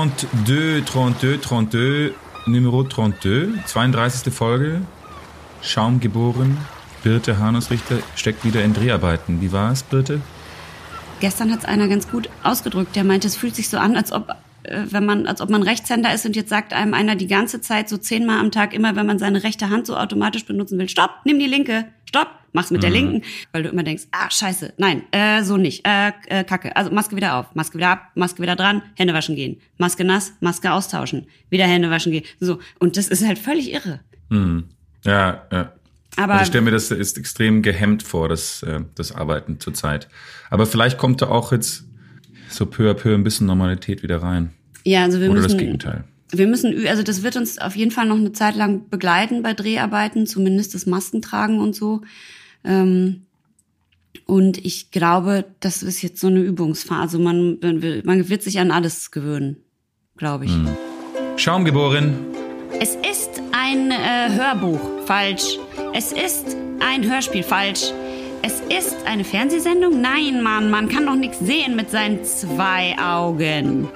32, 32, 32, Numero 32, 32. Folge. Schaum geboren. Birte Hanusrichter steckt wieder in Dreharbeiten. Wie war es, Birte? Gestern hat es einer ganz gut ausgedrückt. Der meinte, es fühlt sich so an, als ob äh, wenn man, als ob man Rechtshänder ist und jetzt sagt einem einer die ganze Zeit so zehnmal am Tag immer, wenn man seine rechte Hand so automatisch benutzen will, stopp, nimm die linke, stopp, mach's mit mhm. der linken, weil du immer denkst, ah, scheiße, nein, äh, so nicht, äh, äh, kacke, also Maske wieder auf, Maske wieder ab, Maske wieder dran, Hände waschen gehen, Maske nass, Maske austauschen, wieder Hände waschen gehen, so, und das ist halt völlig irre. Mhm. Ja, ja. Aber also ich stelle mir das ist extrem gehemmt vor, das, äh, das Arbeiten zurzeit. Aber vielleicht kommt da auch jetzt so peu à peu ein bisschen Normalität wieder rein. Ja, also wir Oder müssen. das Gegenteil. Wir müssen, also das wird uns auf jeden Fall noch eine Zeit lang begleiten bei Dreharbeiten, zumindest das Maskentragen und so. Ähm, und ich glaube, das ist jetzt so eine Übungsphase. Man, man wird sich an alles gewöhnen, glaube ich. Hm. Schaumgeboren. Es ist ein äh, Hörbuch, falsch. Es ist ein Hörspiel, falsch. Es ist eine Fernsehsendung? Nein, Mann, man kann doch nichts sehen mit seinen zwei Augen.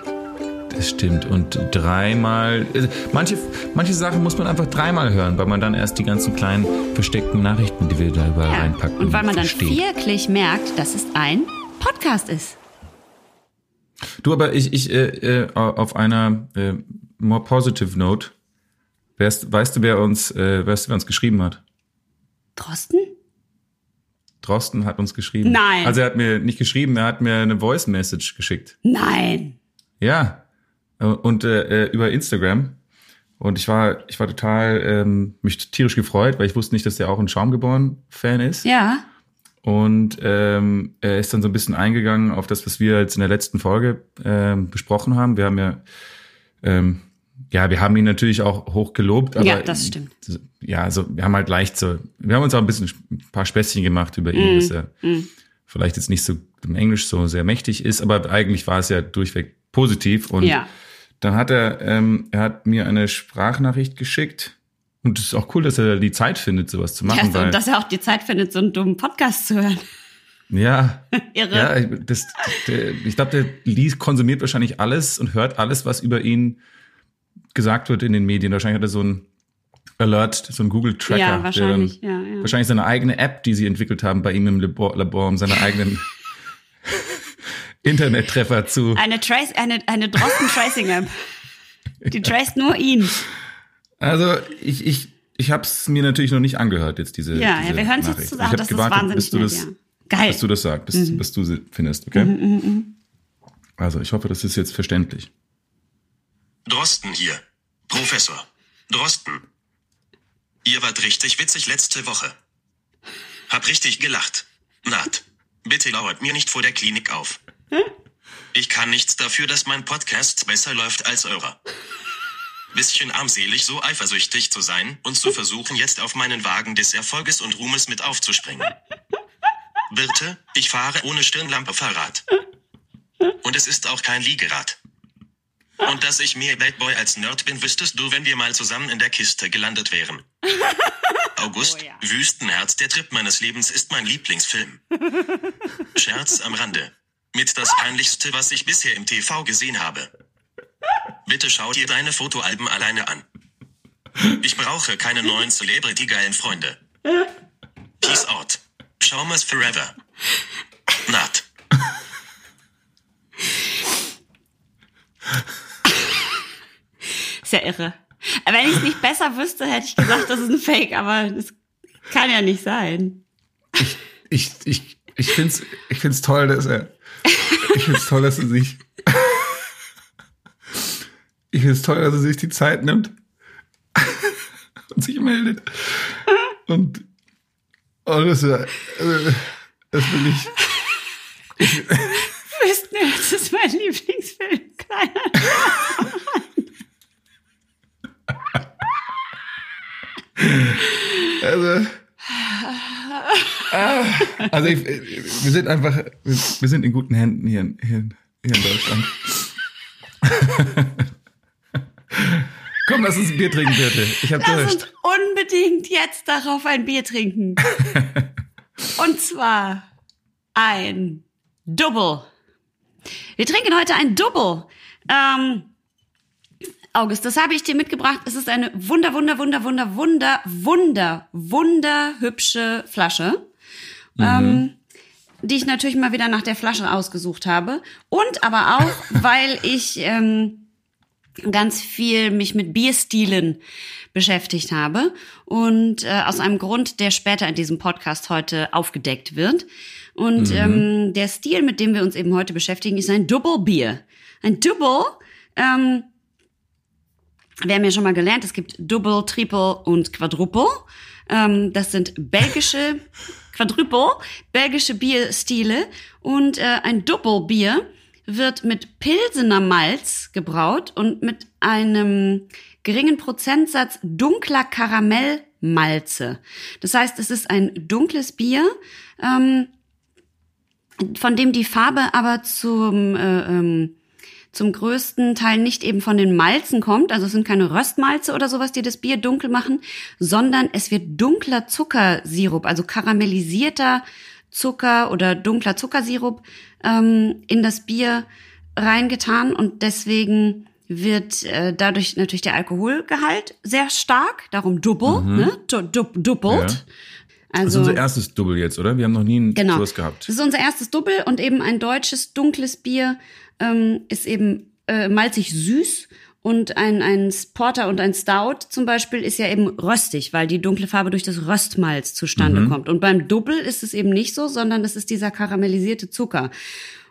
Das stimmt. Und dreimal. Also manche, manche Sachen muss man einfach dreimal hören, weil man dann erst die ganzen kleinen versteckten Nachrichten, die wir da überall ja. reinpacken. Und weil man dann versteht. wirklich merkt, dass es ein Podcast ist. Du, aber ich, ich äh, äh, auf einer äh, more positive note, weißt, weißt du, wer uns, äh, weißt du, wer uns geschrieben hat? Drosten? Drosten hat uns geschrieben. Nein. Also er hat mir nicht geschrieben, er hat mir eine Voice Message geschickt. Nein. Ja. Und äh, über Instagram. Und ich war, ich war total ähm, mich tierisch gefreut, weil ich wusste nicht, dass der auch ein Schaumgeboren-Fan ist. Ja. Und ähm, er ist dann so ein bisschen eingegangen auf das, was wir jetzt in der letzten Folge ähm, besprochen haben. Wir haben ja ähm, ja, wir haben ihn natürlich auch hoch gelobt, aber ja, das stimmt. Ja, also wir haben halt leicht so, wir haben uns auch ein bisschen ein paar Späßchen gemacht über ihn, mm, dass er mm. vielleicht jetzt nicht so im Englisch so sehr mächtig ist, aber eigentlich war es ja durchweg positiv und ja. Dann hat er, ähm, er hat mir eine Sprachnachricht geschickt und es ist auch cool, dass er die Zeit findet, sowas zu machen. Ja, und dass er auch die Zeit findet, so einen dummen Podcast zu hören. Ja, Irre. ja, das, der, ich glaube, der liest, konsumiert wahrscheinlich alles und hört alles, was über ihn gesagt wird in den Medien. Wahrscheinlich hat er so ein Alert, so ein Google Tracker. Ja, wahrscheinlich. Dann, ja, ja. Wahrscheinlich seine eigene App, die sie entwickelt haben bei ihm im Labor, Labor um seine eigenen Internettreffer zu. Eine Trace, eine, eine Drosten Tracing App. Die traced nur ihn. Also ich, ich, ich habe es mir natürlich noch nicht angehört jetzt diese. Ja, diese ja wir hören es jetzt zusammen. Das gewartet, ist wahnsinnig bis du nett, das, ja. Geil. Bis du das sagst, bis, mhm. bis du sie findest, okay? Mhm, mh, mh. Also ich hoffe, das ist jetzt verständlich. Drosten hier. Professor. Drosten. Ihr wart richtig witzig letzte Woche. Hab richtig gelacht. Naht. Bitte lauert mir nicht vor der Klinik auf. Ich kann nichts dafür, dass mein Podcast besser läuft als eurer. Bisschen armselig, so eifersüchtig zu sein und zu versuchen, jetzt auf meinen Wagen des Erfolges und Ruhmes mit aufzuspringen. Birte, ich fahre ohne Stirnlampe Fahrrad. Und es ist auch kein Liegerad. Und dass ich mehr Bad Boy als Nerd bin, wüsstest du, wenn wir mal zusammen in der Kiste gelandet wären. August, oh, ja. Wüstenherz, der Trip meines Lebens ist mein Lieblingsfilm. Scherz am Rande. Mit das peinlichste, was ich bisher im TV gesehen habe. Bitte schau dir deine Fotoalben alleine an. Ich brauche keine neuen Celebrity-geilen Freunde. Peace out. Schaumers forever. Nat. Ist ja irre. Wenn ich es nicht besser wüsste, hätte ich gesagt, das ist ein Fake, aber das kann ja nicht sein. Ich, ich, ich, ich finde es ich find's toll, dass er. Ich finde es toll, dass er sich. Ich finde es toll, dass er sich die Zeit nimmt und sich meldet. Und, und das, also, das will ich. ich Wüstenherz ist mein Lieblingsfilm. Kleiner. Also, also ich, wir sind einfach, wir sind in guten Händen hier, hier, hier in Deutschland. Komm, lass uns ein Bier trinken, bitte. Ich hab lass Durst. uns unbedingt jetzt darauf ein Bier trinken. Und zwar ein Double. Wir trinken heute ein Double. Ähm, August, das habe ich dir mitgebracht. Es ist eine wunder, wunder, wunder, wunder, wunder, wunder, wunder hübsche Flasche. Mhm. Ähm, die ich natürlich mal wieder nach der Flasche ausgesucht habe. Und aber auch, weil ich ähm, ganz viel mich mit Bierstilen beschäftigt habe. Und äh, aus einem Grund, der später in diesem Podcast heute aufgedeckt wird. Und mhm. ähm, der Stil, mit dem wir uns eben heute beschäftigen, ist ein Double Bier. Ein Double, ähm, wir haben ja schon mal gelernt, es gibt Double, Triple und Quadruple. Ähm, das sind belgische Quadruple, belgische Bierstile. Und äh, ein Double Bier wird mit Pilsener Malz gebraut und mit einem geringen Prozentsatz dunkler Karamellmalze. Das heißt, es ist ein dunkles Bier, ähm, von dem die Farbe aber zum äh, ähm, zum größten Teil nicht eben von den Malzen kommt, also es sind keine Röstmalze oder sowas, die das Bier dunkel machen, sondern es wird dunkler Zuckersirup, also karamellisierter Zucker oder dunkler Zuckersirup ähm, in das Bier reingetan und deswegen wird äh, dadurch natürlich der Alkoholgehalt sehr stark, darum double, mhm. ne? Du, du, doppelt. Ja. Also, das ist unser erstes Double jetzt, oder? Wir haben noch nie ein genau. sowas gehabt. Das ist unser erstes Double und eben ein deutsches dunkles Bier ähm, ist eben äh, malzig süß und ein, ein Porter und ein Stout zum Beispiel ist ja eben röstig, weil die dunkle Farbe durch das Röstmalz zustande mhm. kommt. Und beim Double ist es eben nicht so, sondern es ist dieser karamellisierte Zucker.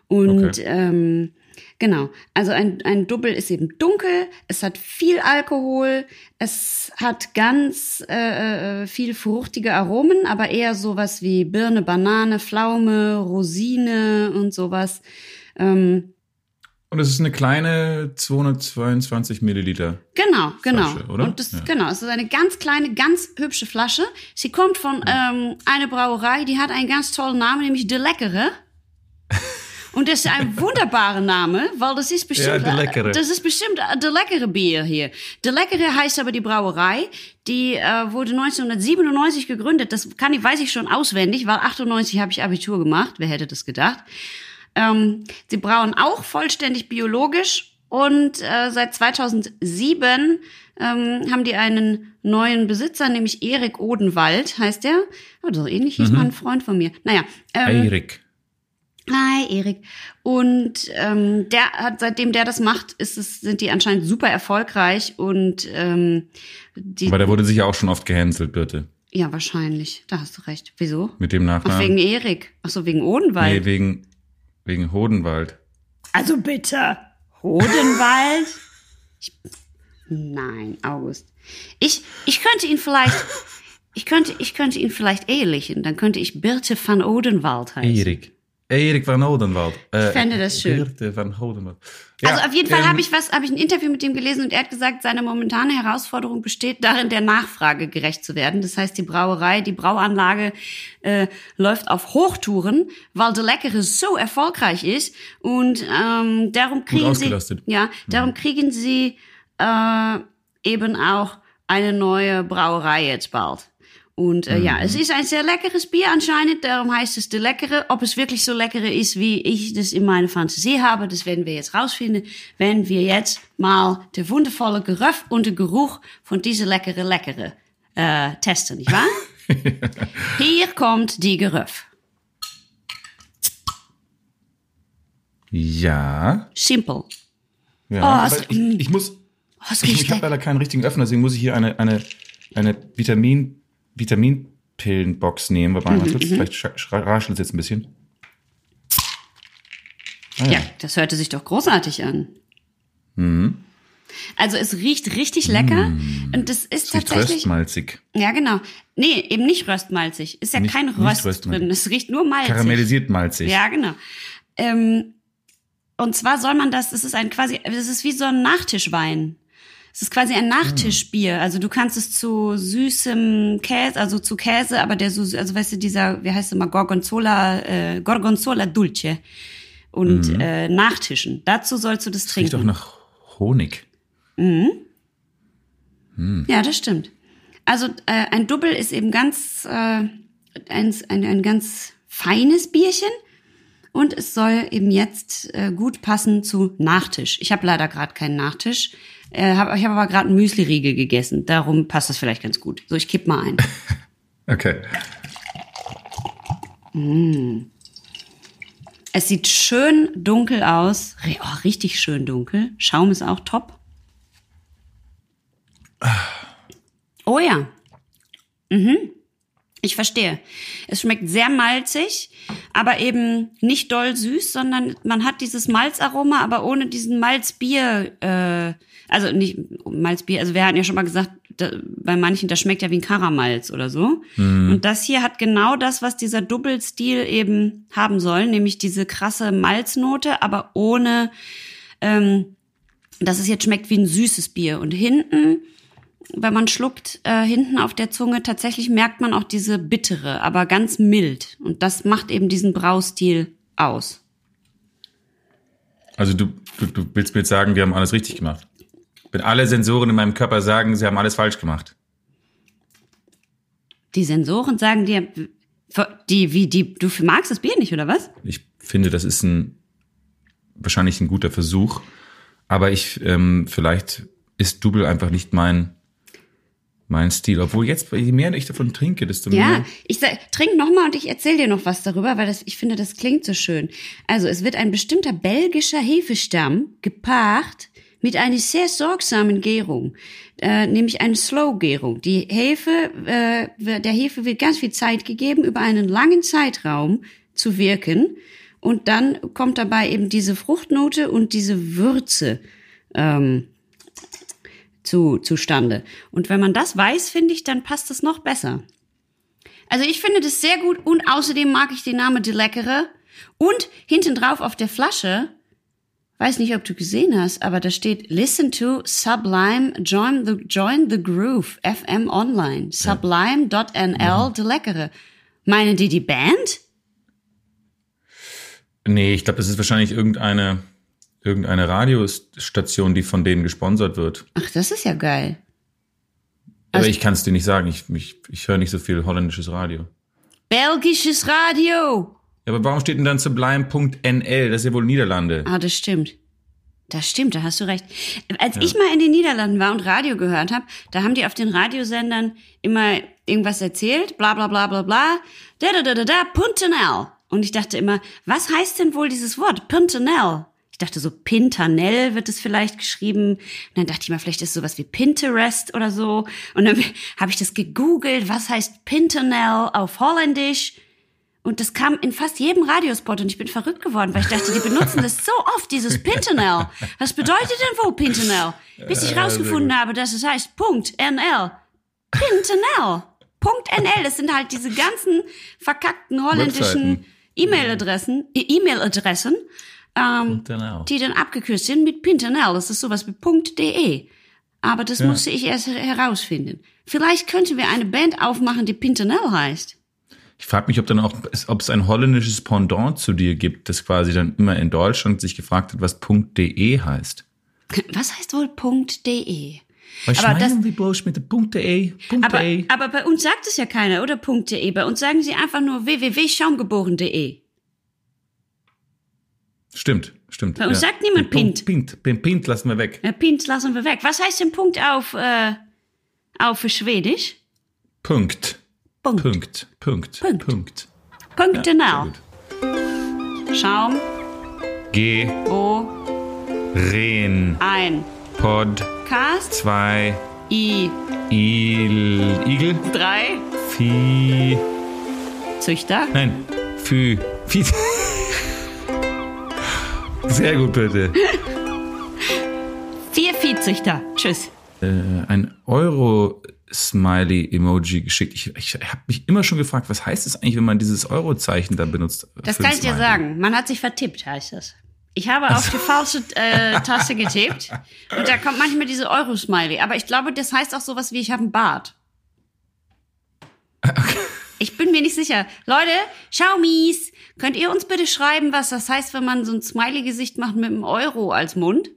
Und okay. ähm, Genau. Also ein, ein Double ist eben dunkel, es hat viel Alkohol, es hat ganz äh, äh, viel fruchtige Aromen, aber eher sowas wie Birne, Banane, Pflaume, Rosine und sowas. Ähm, und es ist eine kleine 222 Milliliter. Genau, genau. Flasche, oder? Und das, ja. genau, es ist eine ganz kleine, ganz hübsche Flasche. Sie kommt von ähm, einer Brauerei, die hat einen ganz tollen Namen, nämlich De Leckere. Und das ist ein wunderbarer Name, weil das ist bestimmt, ja, de leckere. das ist bestimmt de leckere Bier hier. De leckere heißt aber die Brauerei, die äh, wurde 1997 gegründet. Das kann ich, weiß ich schon auswendig, weil 98 habe ich Abitur gemacht. Wer hätte das gedacht? Ähm, sie brauen auch vollständig biologisch und äh, seit 2007 ähm, haben die einen neuen Besitzer, nämlich Erik Odenwald, heißt der. Oh, so ähnlich hieß mhm. mal ein Freund von mir. Naja. Ähm, Erik. Hi, Erik. Und ähm, der hat, seitdem der das macht, ist es, sind die anscheinend super erfolgreich und ähm, die. Aber der wurde sicher auch schon oft gehänselt, bitte. Ja, wahrscheinlich. Da hast du recht. Wieso? Mit dem Nachnamen. Ach, wegen Erik. Ach so, wegen Odenwald. Nee, wegen, wegen Hodenwald. Also bitte. Hodenwald? ich, nein, August. Ich, ich könnte ihn vielleicht, ich könnte, ich könnte ihn vielleicht ehelichen. Dann könnte ich Birte van Odenwald heißen. Erik. Erik van Hodenwald. Äh, ich fände das schön. Van Hodenwald. Ja, also auf jeden Fall ähm, habe ich was, habe ich ein Interview mit ihm gelesen und er hat gesagt, seine momentane Herausforderung besteht darin, der Nachfrage gerecht zu werden. Das heißt, die Brauerei, die Brauanlage äh, läuft auf Hochtouren, weil der Leckere so erfolgreich ist und ähm, darum kriegen sie, ja, darum mhm. kriegen sie äh, eben auch eine neue Brauerei jetzt bald. Und äh, mhm. ja, es ist ein sehr leckeres Bier anscheinend, darum heißt es de leckere. Ob es wirklich so leckere ist, wie ich das in meiner Fantasie habe, das werden wir jetzt rausfinden, wenn wir jetzt mal der wundervolle Geruch und der Geruch von dieser leckere leckere äh, testen, nicht wahr? Hier kommt die Geruch. Ja. Simpel. Ja, oh, ich, ich, muss. Oh, ich, ich habe leider keinen richtigen Öffner, deswegen muss ich hier eine, eine, eine Vitamin Vitaminpillenbox nehmen. Mal, mhm, kurz, mhm. vielleicht raschelt es jetzt ein bisschen. Ah, ja. ja. das hörte sich doch großartig an. Mhm. Also es riecht richtig lecker mm. und das ist es tatsächlich röstmalzig. Ja, genau. Nee, eben nicht röstmalzig. Ist ja nicht, kein Röst drin. Es riecht nur malzig. Karamellisiert malzig. Ja, genau. Ähm, und zwar soll man das, das ist ein quasi, das ist wie so ein Nachtischwein. Es ist quasi ein Nachtischbier. Also du kannst es zu süßem Käse, also zu Käse, aber der so, also weißt du, dieser, wie heißt es immer, Gorgonzola, äh, Gorgonzola Dulce und mhm. äh, Nachtischen. Dazu sollst du das, das trinken. Riecht doch nach Honig. Mhm. Mhm. Ja, das stimmt. Also äh, ein Double ist eben ganz äh, ein, ein, ein ganz feines Bierchen Und es soll eben jetzt äh, gut passen zu Nachtisch. Ich habe leider gerade keinen Nachtisch. Äh, hab, ich habe aber gerade einen Müsli-Riegel gegessen. Darum passt das vielleicht ganz gut. So, ich kipp mal ein. okay. Mm. Es sieht schön dunkel aus. Oh, richtig schön dunkel. Schaum ist auch top. Oh ja. Mhm. Ich verstehe. Es schmeckt sehr malzig, aber eben nicht doll süß, sondern man hat dieses Malzaroma, aber ohne diesen Malzbier, äh, also nicht Malzbier, also wir hatten ja schon mal gesagt, da, bei manchen, das schmeckt ja wie ein Karamalz oder so. Mhm. Und das hier hat genau das, was dieser Doppelstil eben haben soll, nämlich diese krasse Malznote, aber ohne, ähm, dass es jetzt schmeckt wie ein süßes Bier. Und hinten wenn man schluckt, äh, hinten auf der Zunge, tatsächlich merkt man auch diese bittere, aber ganz mild. Und das macht eben diesen Braustil aus. Also du, du, du willst mir jetzt sagen, wir haben alles richtig gemacht. Wenn alle Sensoren in meinem Körper sagen, sie haben alles falsch gemacht. Die Sensoren sagen dir, die, wie, die, du magst das Bier nicht, oder was? Ich finde, das ist ein, wahrscheinlich ein guter Versuch. Aber ich, ähm, vielleicht ist Double einfach nicht mein, mein Stil. Obwohl jetzt, je mehr ich davon trinke, desto mehr. Ja, ich sag, trink noch mal und ich erzähle dir noch was darüber, weil das, ich finde, das klingt so schön. Also es wird ein bestimmter belgischer Hefestamm gepaart mit einer sehr sorgsamen Gärung, äh, nämlich eine Slow-Gärung. Die Hefe, äh, der Hefe wird ganz viel Zeit gegeben, über einen langen Zeitraum zu wirken. Und dann kommt dabei eben diese Fruchtnote und diese Würze ähm, zu, zustande. Und wenn man das weiß, finde ich, dann passt das noch besser. Also ich finde das sehr gut und außerdem mag ich den Namen De Leckere. Und hinten drauf auf der Flasche, weiß nicht, ob du gesehen hast, aber da steht Listen to Sublime Join the, join the Groove FM Online. Sublime.nl ja. De Leckere. Meinen die die Band? Nee, ich glaube, das ist wahrscheinlich irgendeine irgendeine Radiostation, die von denen gesponsert wird. Ach, das ist ja geil. Aber also, ich kann es dir nicht sagen. Ich, ich, ich höre nicht so viel holländisches Radio. Belgisches Radio. Ja, aber warum steht denn dann sublime.nl? Das ist ja wohl Niederlande. Ah, das stimmt. Das stimmt, da hast du recht. Als ja. ich mal in den Niederlanden war und Radio gehört habe, da haben die auf den Radiosendern immer irgendwas erzählt, bla bla bla bla bla, da da da da da, Puntenel. Und ich dachte immer, was heißt denn wohl dieses Wort, Puntenel? Ich dachte so, Pintanel wird es vielleicht geschrieben. Und dann dachte ich mal, vielleicht ist es sowas wie Pinterest oder so. Und dann habe ich das gegoogelt, was heißt Pintanel auf Holländisch. Und das kam in fast jedem Radiospot und ich bin verrückt geworden, weil ich dachte, die benutzen das so oft, dieses Pintanel. Was bedeutet denn wohl Pintanel? Bis ich rausgefunden habe, dass es heißt Punkt NL. Pintanel. Punkt NL. Das sind halt diese ganzen verkackten holländischen E-Mail-Adressen, E-Mail-Adressen ähm, die dann abgekürzt sind mit Pintanel. Das ist sowas wie .de. Aber das ja. musste ich erst herausfinden. Vielleicht könnten wir eine Band aufmachen, die Pintanel heißt. Ich frage mich, ob dann auch, ob es ein holländisches Pendant zu dir gibt, das quasi dann immer in Deutschland sich gefragt hat, was .de heißt. Was heißt wohl .de? Was aber das, wie bloß mit der .de? Aber, aber bei uns sagt es ja keiner, oder .de? Bei uns sagen sie einfach nur www.schaumgeboren.de. Stimmt, stimmt. Bei uns ja. sagt niemand Pint. Pint, Pint, Pint lassen wir weg. Ja, Pint lassen wir weg. Was heißt denn Punkt auf, äh, auf Schwedisch? Punkt. Punkt. Punkt. Punkt. Punkt. Punkt. Punkt ja, Schaum. G. O. Ren. Ein. Pod. Cast. Zwei. I. Il. Igel. Drei. Vieh. Züchter. Nein. Fü. Vieh. Sehr gut, bitte. Vier Viehzüchter. Tschüss. Äh, ein Euro-Smiley-Emoji geschickt. Ich, ich habe mich immer schon gefragt, was heißt es eigentlich, wenn man dieses Euro-Zeichen da benutzt? Das kann ich dir sagen. Man hat sich vertippt, heißt das. Ich habe auf die falsche äh, Taste getippt und da kommt manchmal diese Euro-Smiley. Aber ich glaube, das heißt auch sowas wie, ich habe einen Bart. Okay. Ich bin mir nicht sicher. Leute, Xiaomis, könnt ihr uns bitte schreiben, was das heißt, wenn man so ein Smiley-Gesicht macht mit einem Euro als Mund?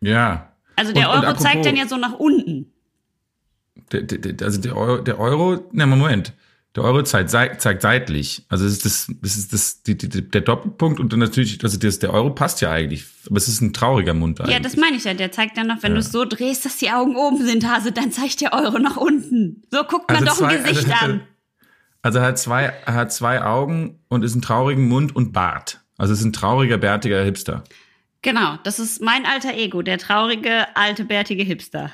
Ja. Also der und, Euro und zeigt dann ja so nach unten. Der, der, also der Euro, der Euro, na Moment. Der Euro zeigt, zeigt seitlich. Also es ist das, das ist das, die, die, der Doppelpunkt und dann natürlich, also das, der Euro passt ja eigentlich. Aber es ist ein trauriger Mund eigentlich. Ja, das meine ich ja. Der zeigt dann noch, wenn du es so drehst, dass die Augen oben sind, Hase, dann zeigt der Euro nach unten. So guckt man Also doch zwei- ein Gesicht also- an. Also er hat zwei, er hat zwei Augen und ist einen traurigen Mund und Bart. Also ist ein trauriger, bärtiger Hipster. Genau, das ist mein alter Ego, der traurige, alte, bärtige Hipster.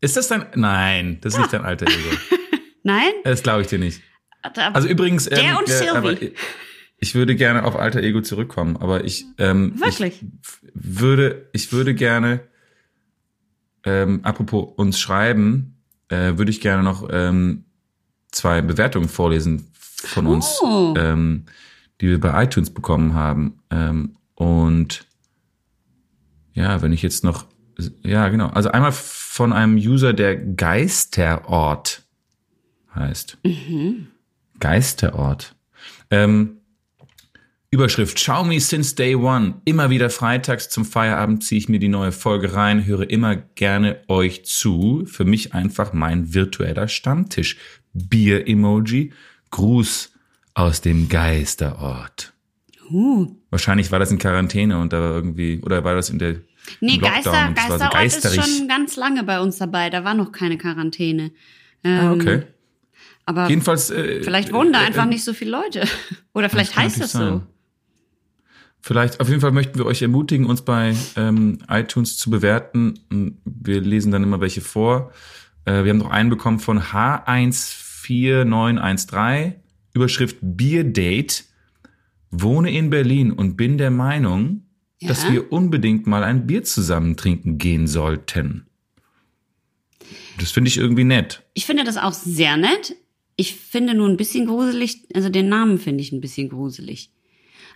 Ist das dein, nein, das ist nicht dein alter Ego. Nein? Das glaube ich dir nicht. Aber- Also übrigens, Der ähm, und äh, Sylvie. ich würde gerne auf alter Ego zurückkommen, aber ich ähm, Wirklich? ich würde ich würde gerne ähm, apropos uns schreiben, äh, würde ich gerne noch ähm, zwei Bewertungen vorlesen von uns, Oh. ähm, die wir bei iTunes bekommen haben ähm, und ja, wenn ich jetzt noch ja genau, also einmal von einem User, der Geisterort heißt. Geisterort. Ähm, Überschrift Xiaomi since day one. Immer wieder freitags zum Feierabend ziehe ich mir die neue Folge rein, höre immer gerne euch zu. Für mich einfach mein virtueller Stammtisch. Bier-Emoji. Gruß aus dem Geisterort. Uh. Wahrscheinlich war das in Quarantäne und da war irgendwie, oder war das in der Nee, Geister, war so Geisterort ist schon ganz lange bei uns dabei. Da war noch keine Quarantäne. Ah, okay. Aber Jedenfalls. Äh, vielleicht wohnen da äh, einfach äh, nicht so viele Leute. Oder vielleicht kann heißt das so. Vielleicht, auf jeden Fall möchten wir euch ermutigen, uns bei ähm, iTunes zu bewerten. Wir lesen dann immer welche vor. Äh, wir haben noch einen bekommen von H14913. Überschrift Bierdate. Wohne in Berlin und bin der Meinung, Ja? dass wir unbedingt mal ein Bier zusammen trinken gehen sollten. Das finde ich irgendwie nett. Ich finde das auch sehr nett. Ich finde nur ein bisschen gruselig, also den Namen finde ich ein bisschen gruselig.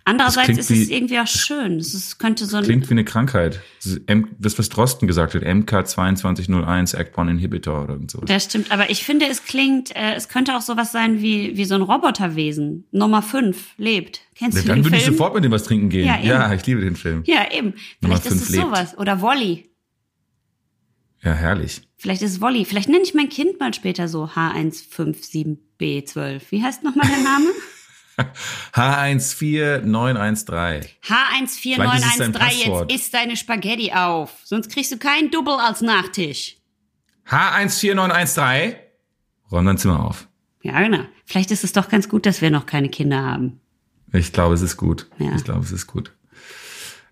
Andererseits ist es wie- irgendwie auch schön. Es ist, könnte so ein, Klingt wie eine Krankheit. Das, was Drosten gesagt hat, MK2201 Act1 Inhibitor oder irgend sowas. das stimmt, aber ich finde, es klingt, äh, es könnte auch sowas sein wie, wie so ein Roboterwesen. Nummer 5 lebt. Kennst Ja, du dann den würde ich sofort mit dem was trinken gehen. Ja, Ja, ich liebe den Film. Ja, eben. Nummer Vielleicht ist es lebt. sowas. Oder Wolli. Ja, herrlich. Vielleicht ist es Wolli. Vielleicht nenne ich mein Kind mal später so H157B12. Wie heißt nochmal der Name? H14913. H14913. Vielleicht ist es dein Passwort. Jetzt isst deine Spaghetti auf. Sonst kriegst du keinen Double als Nachtisch. H14913. Räum dein Zimmer auf. Ja, genau. Vielleicht ist es doch ganz gut, dass wir noch keine Kinder haben. Ich glaube, es ist gut. Ja. Ich glaube, es ist gut.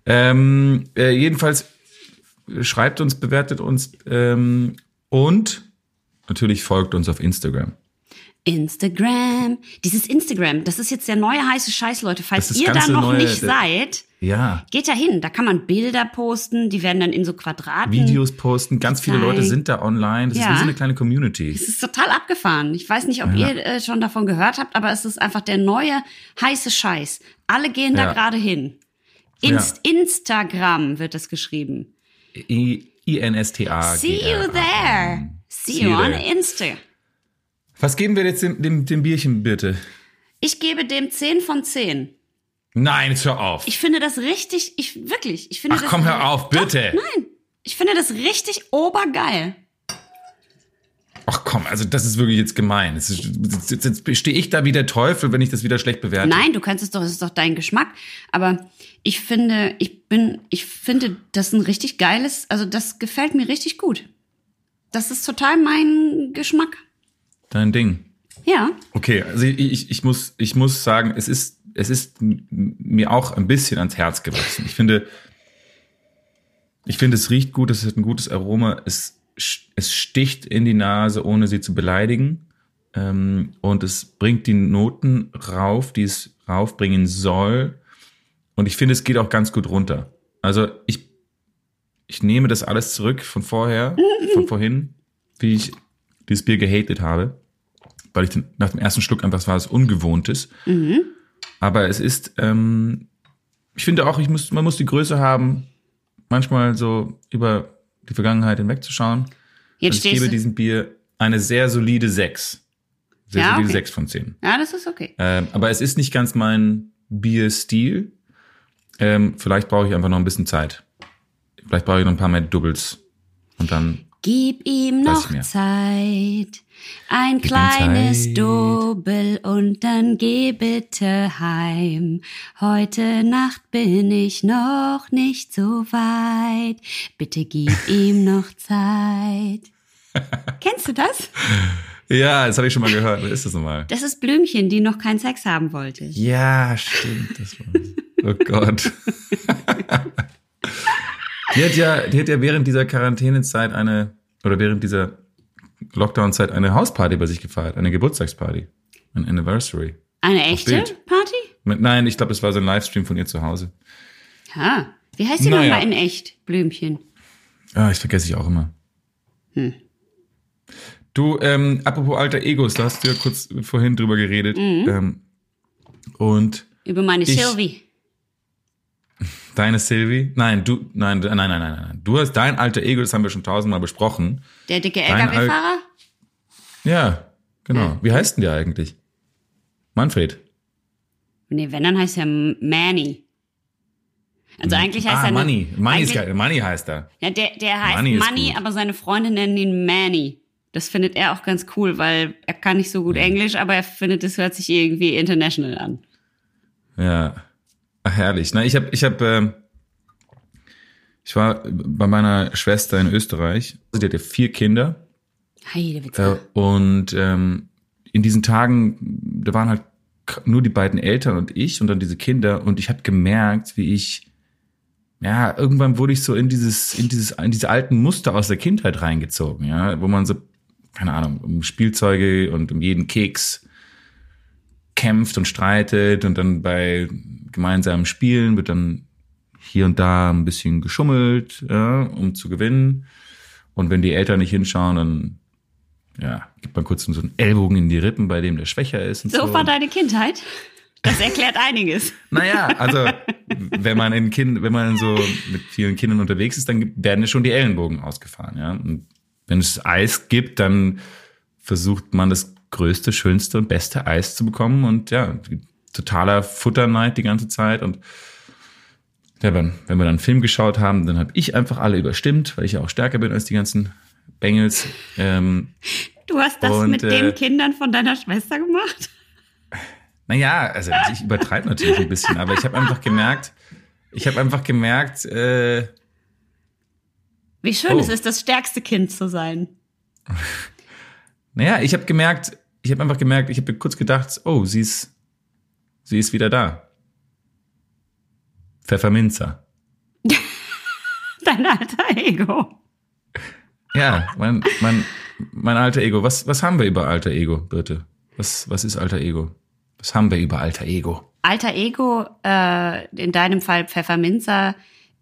Ähm, äh, jedenfalls äh, schreibt uns, bewertet uns ähm, und natürlich folgt uns auf Instagram. Instagram. Dieses Instagram, das ist jetzt der neue heiße Scheiß, Leute. Falls Das ist ihr da noch neue- nicht seid, Ja. geht da hin. Da kann man Bilder posten, die werden dann in so Quadraten. Videos posten. Ganz viele Leute sind da online. Das ist Ja. wie so eine kleine Community. Es ist total abgefahren. Ich weiß nicht, ob Ja. ihr äh, schon davon gehört habt, aber es ist einfach der neue heiße Scheiß. Alle gehen da gerade hin. Inst Instagram wird es geschrieben. I-N-S-T-A. See you there. See, you you on. Insta. Was geben wir jetzt dem, dem, dem Bierchen bitte? Ich gebe dem 10 von 10. Nein, jetzt hör auf. Ich finde das richtig, ich wirklich, ich finde Ach das komm, hör auf, bitte. Nein, ich finde das richtig obergeil. Ach komm, also das ist wirklich jetzt gemein. Jetzt, jetzt, jetzt, stehe ich da wie der Teufel, wenn ich das wieder schlecht bewerte. Nein, du kannst es doch, es ist doch dein Geschmack. Aber ich finde, ich bin, ich finde das ein richtig geiles, also das gefällt mir richtig gut. Das ist total mein Geschmack. Dein Ding. Ja. Okay, also ich, ich, muss, ich muss sagen, es ist, es ist mir auch ein bisschen ans Herz gewachsen. Ich finde, ich finde, es riecht gut, es hat ein gutes Aroma, es, es sticht in die Nase, ohne sie zu beleidigen. Ähm, und es bringt die Noten rauf, die es raufbringen soll. Und ich finde, es geht auch ganz gut runter. Also ich, ich nehme das alles zurück von vorher, von vorhin, wie ich dieses Bier gehatet habe weil ich den, nach dem ersten Schluck einfach, es war was Ungewohntes. Aber es ist, ähm, ich finde auch, ich muss, man muss die Größe haben, manchmal so über die Vergangenheit hinwegzuschauen. Jetzt ich gebe du. diesem Bier eine sehr solide 6. Sehr Ja, solide okay. 6 von 10. Ja, das ist okay. Ähm, aber es ist nicht ganz mein Bierstil. Ähm, vielleicht brauche ich einfach noch ein bisschen Zeit. Vielleicht brauche ich noch ein paar mehr Doubles. Und dann Gib ihm noch. Zeit, ein Gib kleines. Double und dann geh bitte heim. Heute Nacht bin ich noch nicht so weit. Bitte gib ihm noch Zeit. Kennst du das? Ja, das habe ich schon mal gehört. Wer ist das nochmal? Das ist Blümchen, die noch keinen Sex haben wollte. Ja, stimmt. Das war Oh Gott. die hat ja, die hat ja während dieser Quarantänezeit eine, oder während dieser Lockdown-Zeit eine Hausparty bei sich gefeiert, eine Geburtstagsparty. Ein Anniversary. Eine echte. Party? Mit, nein, ich glaube, es war so ein Livestream von ihr zu Hause. Ja. Wie heißt die Naja. nochmal in echt? Blümchen. Ah, ich vergesse ich auch immer. Du, ähm, apropos alter Egos, da hast du ja kurz vorhin drüber geredet. Ähm, und Über meine Ich- Sylvie. Deine Sylvie? Nein, du, nein, nein, nein, nein, nein. Du hast dein alter Ego, das haben wir schon tausendmal besprochen. Der dicke LKW-Fahrer? Ja, genau. Wie heißt denn der eigentlich? Manfred. Nee, wenn, dann heißt er Manny. Also eigentlich heißt ah, er... Money. Money, ist geil. Money heißt er. Ja, der, der heißt Money Money, aber seine Freunde nennen ihn Manny. Das findet er auch ganz cool, weil er kann nicht so gut Englisch, aber er findet, es hört sich irgendwie international an. Ja. Ach, herrlich. Na, ich habe, ich habe, ähm, ich war bei meiner Schwester in Österreich. Die hatte vier Kinder. Heidewitzka. Äh, und ähm, in diesen Tagen, da waren halt nur die beiden Eltern und ich und dann diese Kinder und ich habe gemerkt, wie ich ja irgendwann wurde ich so in dieses in dieses in diese alten Muster aus der Kindheit reingezogen, ja, wo man so keine Ahnung um Spielzeuge und um jeden Keks kämpft und streitet und dann bei gemeinsamen Spielen wird dann hier und da ein bisschen geschummelt, ja, um zu gewinnen. Und wenn die Eltern nicht hinschauen, dann ja, gibt man kurz so einen Ellbogen in die Rippen, bei dem der schwächer ist. So, So war deine Kindheit? Das erklärt einiges. Naja, also wenn man in kind, wenn man so mit vielen Kindern unterwegs ist, dann werden ja schon die Ellenbogen ausgefahren. Ja? Und wenn es Eis gibt, dann versucht man das größte, schönste und beste Eis zu bekommen und ja, totaler Futterneid die ganze Zeit und ja, wenn, wenn wir dann einen Film geschaut haben, dann habe ich einfach alle überstimmt, weil ich ja auch stärker bin als die ganzen Bengels. Ähm, Du hast das Und, mit äh, den Kindern von deiner Schwester gemacht? Naja, also ich übertreibe natürlich ein bisschen, aber ich habe einfach gemerkt, ich habe einfach gemerkt, äh, Wie schön Oh. es ist, das stärkste Kind zu sein. naja, ich habe gemerkt, ich habe einfach gemerkt, ich habe kurz gedacht, oh, sie ist, sie ist wieder da. Pfefferminzer. Dein alter Ego. Ja, mein, mein, mein alter Ego. Was, was haben wir über alter Ego, Birte? Was, was ist alter Ego? Was haben wir über alter Ego? Alter Ego, äh, in deinem Fall Pfefferminzer,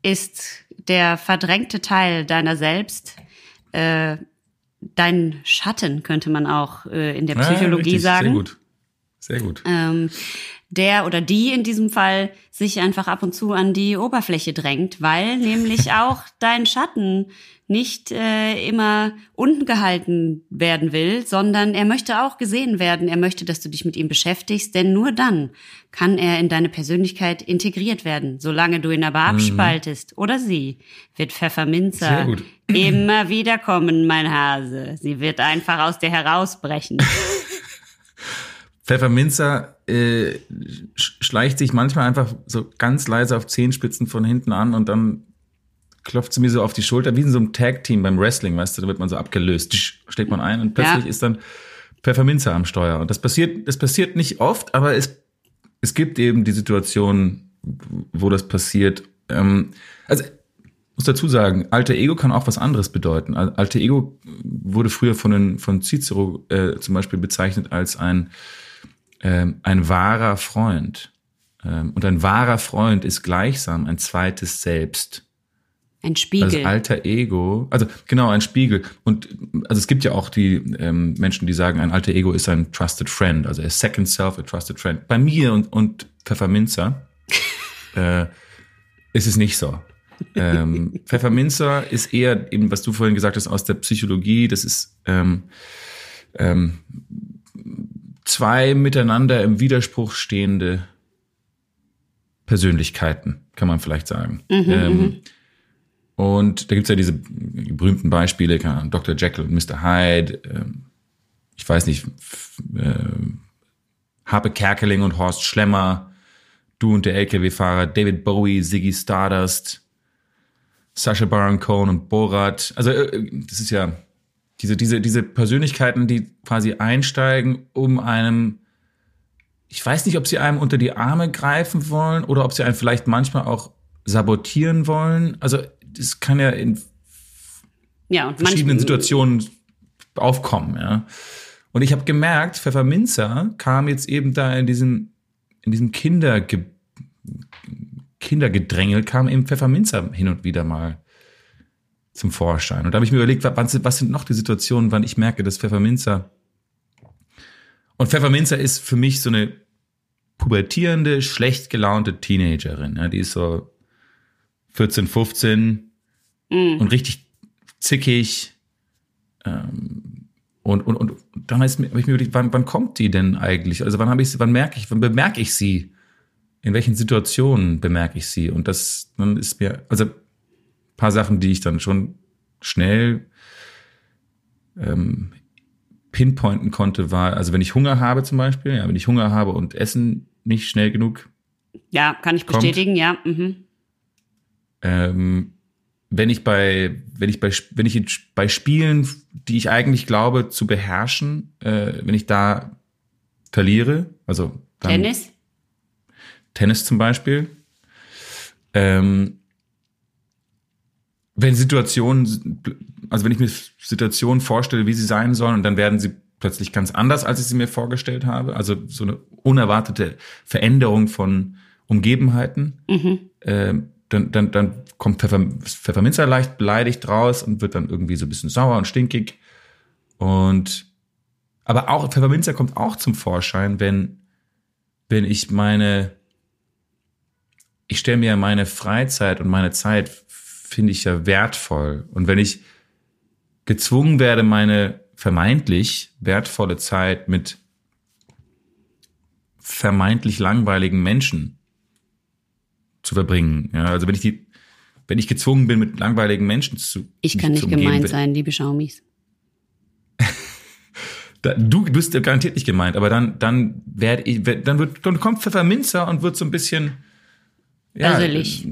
ist der verdrängte Teil deiner selbst. Äh, dein Schatten, könnte man auch äh, in der Ja, Psychologie richtig, sagen. Sehr gut. Sehr gut. ähm, der oder die in diesem Fall sich einfach ab und zu an die Oberfläche drängt, weil nämlich auch dein Schatten nicht äh, immer unten gehalten werden will, sondern er möchte auch gesehen werden. Er möchte, dass du dich mit ihm beschäftigst, denn nur dann kann er in deine Persönlichkeit integriert werden. Solange du ihn aber abspaltest oder sie, wird Mhm. Pfefferminzer immer wieder kommen, mein Hase. Sie wird einfach aus dir herausbrechen. Pfefferminzer äh, sch- schleicht sich manchmal einfach so ganz leise auf Zehenspitzen von hinten an und dann klopft sie mir so auf die Schulter, wie in so einem Tag-Team beim Wrestling, weißt du, da wird man so abgelöst, Tsch, schlägt man ein und plötzlich Ja. ist dann Pfefferminzer am Steuer. Und das passiert, das passiert nicht oft, aber es, es gibt eben die Situation, wo das passiert. Ähm, also muss dazu sagen, alter Ego kann auch was anderes bedeuten. Al- Alter Ego wurde früher von, den, von Cicero äh, zum Beispiel bezeichnet als ein, ähm, ein wahrer Freund. Ähm, und ein wahrer Freund ist gleichsam ein zweites Selbst. Ein Das Spiegel. alter Ego, also genau, ein Spiegel. Und also es gibt ja auch die ähm, Menschen, die sagen, ein alter Ego ist ein trusted friend, also a second self, a trusted friend. Bei mir und, und Pfefferminzer äh, ist es nicht so. ähm, Pfefferminzer ist eher eben, was du vorhin gesagt hast, aus der Psychologie. Das ist ähm, ähm, zwei miteinander im Widerspruch stehende Persönlichkeiten, kann man vielleicht sagen. ähm, Und da gibt's ja diese berühmten Beispiele, keine Ahnung, Dr. Jekyll und Mr. Hyde, ähm, ich weiß nicht, äh, Harpe Kerkeling und Horst Schlemmer, du und der LKW-Fahrer, David Bowie, Ziggy Stardust, Sacha Baron Cohen und Borat. Also äh, das ist ja diese, diese, diese Persönlichkeiten, die quasi einsteigen, um einem, ich weiß nicht, ob sie einem unter die Arme greifen wollen oder ob sie einen vielleicht manchmal auch sabotieren wollen. Also das kann ja in Ja, verschiedenen Situationen aufkommen, ja. Und ich habe gemerkt, Pfefferminzer kam jetzt eben da in diesem, in diesem Kinderge Kindergedrängel, kam eben Pfefferminzer hin und wieder mal zum Vorschein. Und da habe ich mir überlegt, was sind, was sind noch die Situationen, wann ich merke, dass Pfefferminzer und Pfefferminzer ist für mich so eine pubertierende, schlecht gelaunte Teenagerin. Ja, die ist so 14, 15 und richtig zickig. Ähm, und, und, und dann habe ich mir überlegt, wann, wann kommt die denn eigentlich? Also wann habe ich sie, wann merke ich, wann bemerke ich sie? In welchen Situationen bemerke ich sie? Und das, dann ist mir, also paar Sachen, die ich dann schon schnell ähm, pinpointen konnte, war, also wenn ich Hunger habe zum Beispiel, ja, wenn ich Hunger habe und Essen nicht schnell genug Ja, kann ich Kommt. bestätigen, ja. Mhm. ähm, wenn ich bei, wenn ich bei, wenn ich in, bei Spielen, die ich eigentlich glaube zu beherrschen, äh, wenn ich da verliere, also Tennis? Tennis zum Beispiel, ähm, wenn Situationen, also wenn ich mir Situationen vorstelle, wie sie sein sollen, und dann werden sie plötzlich ganz anders, als ich sie mir vorgestellt habe, also so eine unerwartete Veränderung von Umgebenheiten, ähm, dann, dann, dann kommt Pfeffer, Pfefferminzer leicht beleidigt raus und wird dann irgendwie so ein bisschen sauer und stinkig. Und aber auch Pfefferminzer kommt auch zum Vorschein, wenn, wenn ich meine, ich stelle mir meine Freizeit und meine Zeit finde ich ja wertvoll. Und wenn ich gezwungen werde, meine vermeintlich wertvolle Zeit mit vermeintlich langweiligen Menschen zu verbringen. Ja, also wenn ich die, wenn ich gezwungen bin, mit langweiligen Menschen zu Ich kann nicht gemeint sein, liebe Schaumis. Du bist garantiert nicht gemeint, aber dann, dann werde ich, dann wird, dann kommt Pfefferminzer und wird so ein bisschen, ja, Dusselig.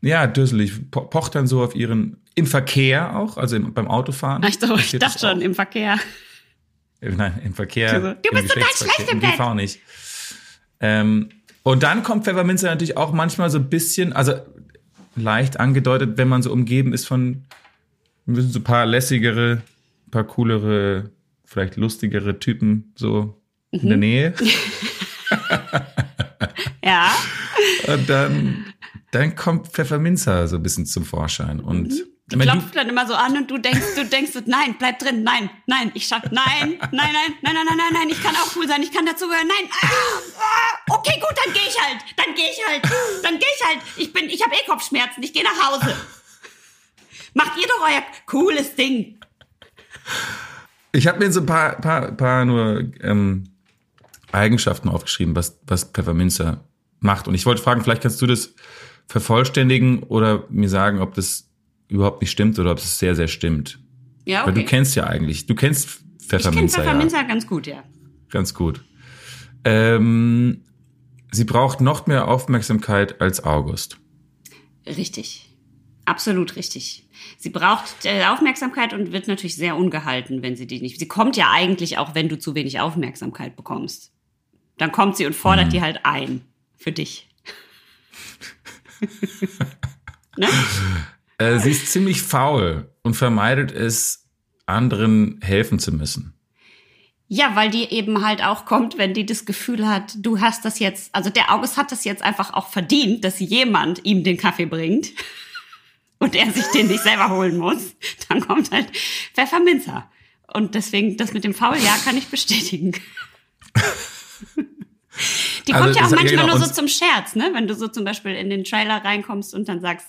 Ja, dusselig, po- pocht dann so auf ihren, im Verkehr auch, also im, beim Autofahren. Ach so, ich dachte schon, im Verkehr. Äh, Nein, im Verkehr. Du so, du im bist total schlecht im GV nicht. Ähm, und dann kommt Pfefferminzer natürlich auch manchmal so ein bisschen, also leicht angedeutet, wenn man so umgeben ist von, müssen so ein paar lässigere, ein paar coolere, vielleicht lustigere Typen so in Mhm. der Nähe. Ja. Und dann, dann kommt Pfefferminzer so ein bisschen zum Vorschein. Und ich Die klopft dann immer so an und du denkst, du denkst, nein, bleib drin, nein, nein, ich schaff, nein, nein, nein, nein, nein, nein, nein, nein, ich kann auch cool sein, ich kann dazugehören, nein, ah, ah, okay, gut, dann gehe ich halt, dann gehe ich halt, dann gehe ich halt, ich bin, ich habe eh Kopfschmerzen, ich gehe nach Hause. Macht ihr doch euer cooles Ding. Ich habe mir so ein paar, paar, paar nur ähm, Eigenschaften aufgeschrieben, was, was Pfefferminzer macht. Und ich wollte fragen, vielleicht kannst du das vervollständigen oder mir sagen, ob das überhaupt nicht stimmt oder ob es sehr, sehr stimmt. Ja, Weil du okay. kennst ja eigentlich, du kennst Ich kenne Pfefferminzer, Pfefferminzer ja, ganz gut, ja. ganz gut. Ähm, sie braucht noch mehr Aufmerksamkeit als August. Richtig. Absolut richtig. Sie braucht äh, Aufmerksamkeit und wird natürlich sehr ungehalten, wenn sie die nicht. Sie kommt ja eigentlich auch, wenn du zu wenig Aufmerksamkeit bekommst. Dann kommt sie und fordert Mhm. die halt ein für dich. Ne? Äh, sie ist ziemlich faul und vermeidet es, anderen helfen zu müssen. Ja, weil die eben halt auch kommt, wenn die das Gefühl hat, du hast das jetzt, also der August hat das jetzt einfach auch verdient, dass jemand ihm den Kaffee bringt und er sich den nicht selber holen muss. Dann kommt halt Pfefferminzer. Und deswegen, das mit dem Fauljahr kann ich bestätigen. Die Also, kommt ja auch ja, manchmal genau, nur so zum Scherz, ne? Wenn du so zum Beispiel in den Trailer reinkommst und dann sagst,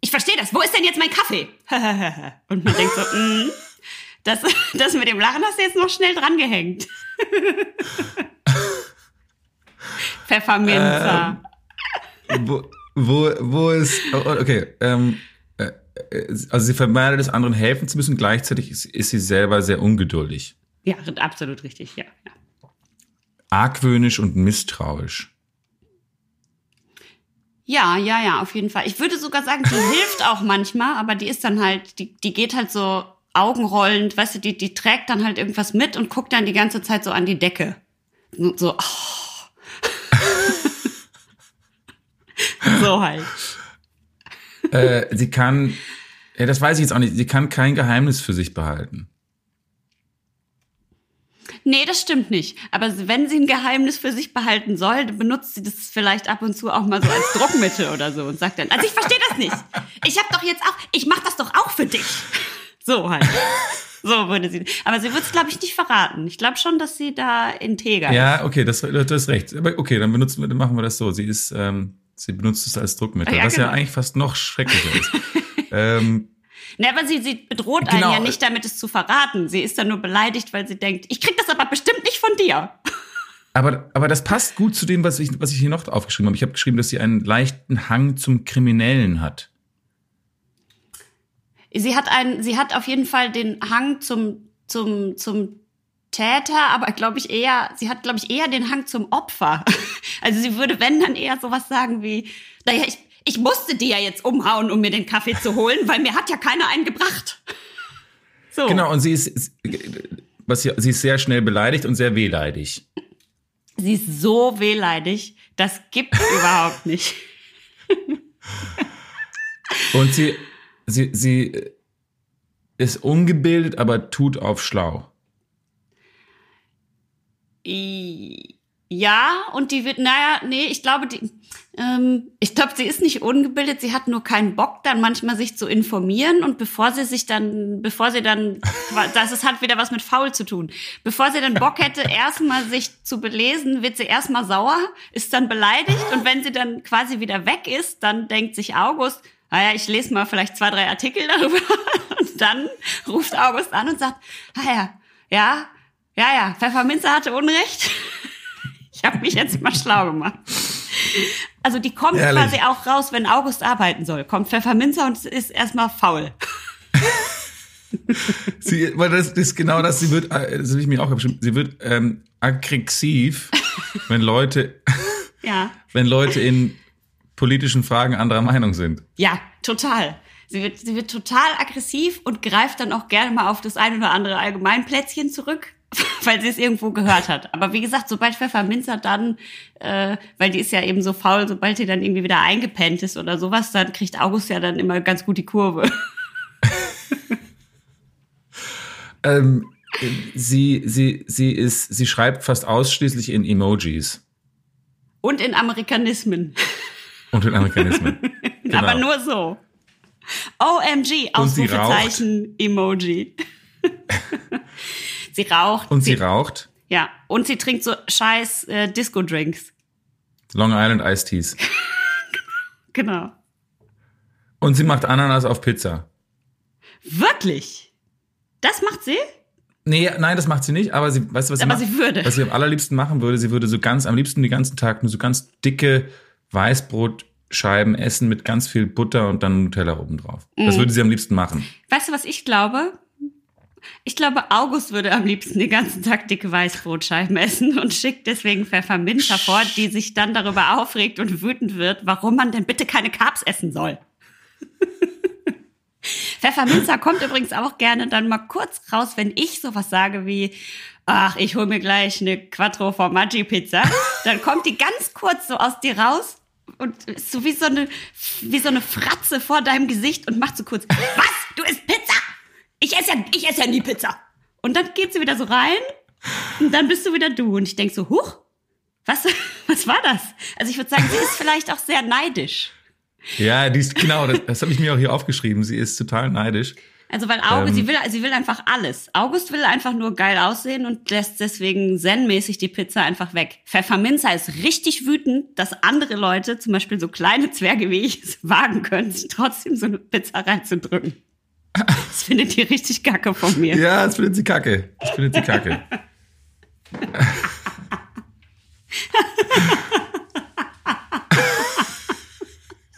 ich verstehe das, wo ist denn jetzt mein Kaffee? und man denkt so, mm, das, das mit dem Lachen hast du jetzt noch schnell drangehängt. Pfefferminzer. wo, wo, wo ist, oh, okay, ähm, äh, äh, also sie vermeidet es, anderen helfen zu müssen. Gleichzeitig ist, ist sie selber sehr ungeduldig. Ja, absolut richtig, ja. ja. Argwöhnisch und misstrauisch. Ja, ja, ja, auf jeden Fall. Ich würde sogar sagen, die hilft auch manchmal, aber die ist dann halt, die, die geht halt so augenrollend, weißt du, die, die trägt dann halt irgendwas mit und guckt dann die ganze Zeit so an die Decke. So, so, oh. so halt. Äh, sie kann, ja, das weiß ich jetzt auch nicht, sie kann kein Geheimnis für sich behalten. Nee, das stimmt nicht. Aber wenn sie ein Geheimnis für sich behalten soll, benutzt sie das vielleicht ab und zu auch mal so als Druckmittel oder so und sagt dann, also ich verstehe das nicht. Ich habe doch jetzt auch, ich mache das doch auch für dich. So halt. So würde sie. Aber sie wird es, glaube ich, nicht verraten. Ich glaube schon, dass sie da integer Ja, ist. okay, das, du hast recht. Aber okay, dann benutzen wir, dann machen wir das so. Sie ist, ähm, sie benutzt es als Druckmittel, Ja, was ja genau. eigentlich fast noch schrecklicher ist. ähm, Ne, aber sie, sie bedroht Genau. einen ja nicht damit, es zu verraten. Sie ist dann nur beleidigt, weil sie denkt, ich krieg das aber bestimmt nicht von dir. aber, aber das passt gut zu dem, was ich, was ich hier noch aufgeschrieben habe. Ich habe geschrieben, dass sie einen leichten Hang zum Kriminellen hat. Sie hat einen, sie hat auf jeden Fall den Hang zum, zum, zum Täter, aber glaube ich eher, sie hat glaube ich eher den Hang zum Opfer. Also sie würde, wenn dann eher sowas sagen wie, naja, ich, ich musste die ja jetzt umhauen, um mir den Kaffee zu holen, weil mir hat ja keiner einen gebracht. So. Genau, und sie ist, was sie, sie ist sehr schnell beleidigt und sehr wehleidig. Sie ist so wehleidig, das gibt's überhaupt nicht. Und sie, sie, sie ist ungebildet, aber tut auf schlau. Ja, und die wird, naja, nee, ich glaube, die, ähm, ich glaube, sie ist nicht ungebildet, sie hat nur keinen Bock, dann manchmal sich zu informieren und bevor sie sich dann, bevor sie dann, das ist, hat wieder was mit faul zu tun, bevor sie dann Bock hätte, erstmal sich zu belesen, wird sie erstmal sauer, ist dann beleidigt und wenn sie dann quasi wieder weg ist, dann denkt sich August, naja, ich lese mal vielleicht zwei, drei Artikel darüber und dann ruft August an und sagt, ah ja, ja, ja, ja, Pfefferminze hatte Unrecht. Ich habe mich jetzt mal schlau gemacht. Also die kommt Ehrlich? quasi auch raus, wenn August arbeiten soll. Kommt Pfefferminzer und ist erstmal faul. Sie, weil das ist genau das, sie wird, äh, das habe ich mir auch geschrieben, sie wird ähm, aggressiv, wenn Leute, Ja. wenn Leute in politischen Fragen anderer Meinung sind. Ja, total. Sie wird, sie wird total aggressiv und greift dann auch gerne mal auf das ein oder andere Allgemeinplätzchen zurück, weil sie es irgendwo gehört hat. Aber wie gesagt, sobald Pfefferminzer dann, äh, weil die ist ja eben so faul, sobald die dann irgendwie wieder eingepennt ist oder sowas, dann kriegt August ja dann immer ganz gut die Kurve. Ähm, sie, sie, sie ist, sie schreibt fast ausschließlich in Emojis Und in Amerikanismen. und in Amerikanismen. Genau. Aber nur so. OMG, sie Ausrufezeichen, Emoji. Sie raucht. Und sie raucht Ja, und sie trinkt so scheiß äh, Disco-Drinks. Long Island Iced Teas. Genau. Und sie macht Ananas auf Pizza. Wirklich? Das macht sie? Nee, nein, das macht sie nicht, aber sie, weißt du, was sie Aber macht? sie würde. Was sie am allerliebsten machen würde, sie würde so ganz, am liebsten den ganzen Tag nur so ganz dicke Weißbrotscheiben essen mit ganz viel Butter und dann Nutella oben drauf. Das Mhm. würde sie am liebsten machen. Weißt du, was ich glaube? Ich glaube, August würde am liebsten den ganzen Tag dicke Weißbrotscheiben essen und schickt deswegen Pfefferminzer vor, die sich dann darüber aufregt und wütend wird, warum man denn bitte keine Carbs essen soll. Pfefferminzer kommt übrigens auch gerne dann mal kurz raus, wenn ich sowas sage wie, ach, ich hol mir gleich eine Quattro Formaggi Pizza. Dann kommt die ganz kurz so aus dir raus und ist so wie so eine, wie so eine Fratze vor deinem Gesicht und macht so kurz, was? Du isst Pizza? Ich esse ja, ich esse ja nie Pizza. Und dann geht sie wieder so rein und dann bist du wieder du. Und ich denk so, huch, was, was war das? Also ich würde sagen, sie ist vielleicht auch sehr neidisch. Ja, die ist, genau, das, das habe ich mir auch hier aufgeschrieben. Sie ist total neidisch. Also weil August, Ähm. sie will, sie will einfach alles. August will einfach nur geil aussehen und lässt deswegen zen-mäßig die Pizza einfach weg. Pfefferminzer ist richtig wütend, dass andere Leute, zum Beispiel so kleine Zwerge wie ich, es wagen können, sich trotzdem so eine Pizza reinzudrücken. Das findet ihr richtig kacke von mir. Ja, das findet sie kacke. Das findet sie kacke.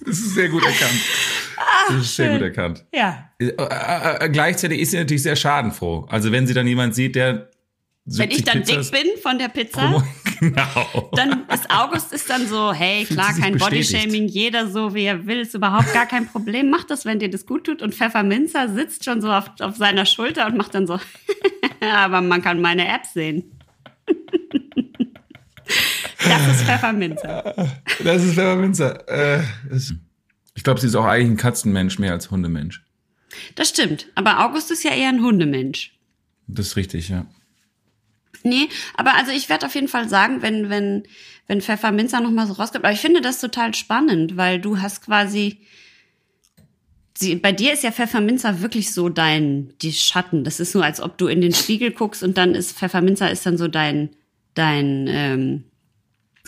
Das ist sehr gut erkannt. Das ist sehr gut erkannt. Ja. Äh, äh, äh, gleichzeitig ist sie natürlich sehr schadenfroh. Also wenn sie dann jemand sieht, der Wenn ich 70 dann Pizzas dick bin von der Pizza, genau. dann ist August ist dann so, hey, klar, kein. Bodyshaming, jeder so wie er will, ist überhaupt gar kein Problem. Mach das, wenn dir das gut tut. Und Pfefferminzer sitzt schon so auf, auf seiner Schulter und macht dann so, aber man kann meine App sehen. das ist Pfefferminzer. Das ist Pfefferminzer. Äh, das- ich glaube, sie ist auch eigentlich ein Katzenmensch mehr als Hundemensch. Das stimmt. Aber August ist ja eher ein Hundemensch. Das ist richtig, ja. Nee, aber also ich werde auf jeden Fall sagen, wenn, wenn, wenn Pfefferminzer nochmal so rauskommt. Aber ich finde das total spannend, weil du hast quasi. Sie, bei dir ist ja Pfefferminzer wirklich so dein, die Schatten. Das ist nur, als ob du in den Spiegel guckst und dann ist Pfefferminzer ist dann so dein, dein ähm,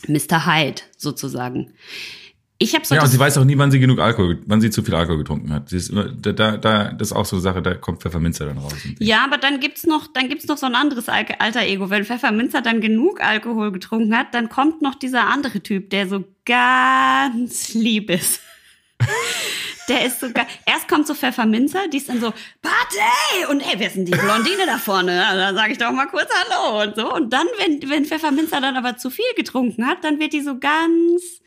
Mr. Hyde sozusagen. Ich habe so Ja, und sie weiß auch nie, wann sie genug Alkohol, wann sie zu viel Alkohol getrunken hat. Sie ist immer, da, da, da, das ist auch so eine Sache, da kommt Pfefferminzer dann raus. Ja, aber dann gibt's noch, dann gibt's noch so ein anderes Al- alter Ego. Wenn Pfefferminzer dann genug Alkohol getrunken hat, dann kommt noch dieser andere Typ, der so ganz lieb ist. Der ist so ga- erst kommt so Pfefferminzer, die ist dann so Party und hey, wer ist denn die Blondine da vorne? Ja, dann sage ich doch mal kurz Hallo und so. Und dann, wenn wenn Pfefferminzer dann aber zu viel getrunken hat, dann wird die so ganz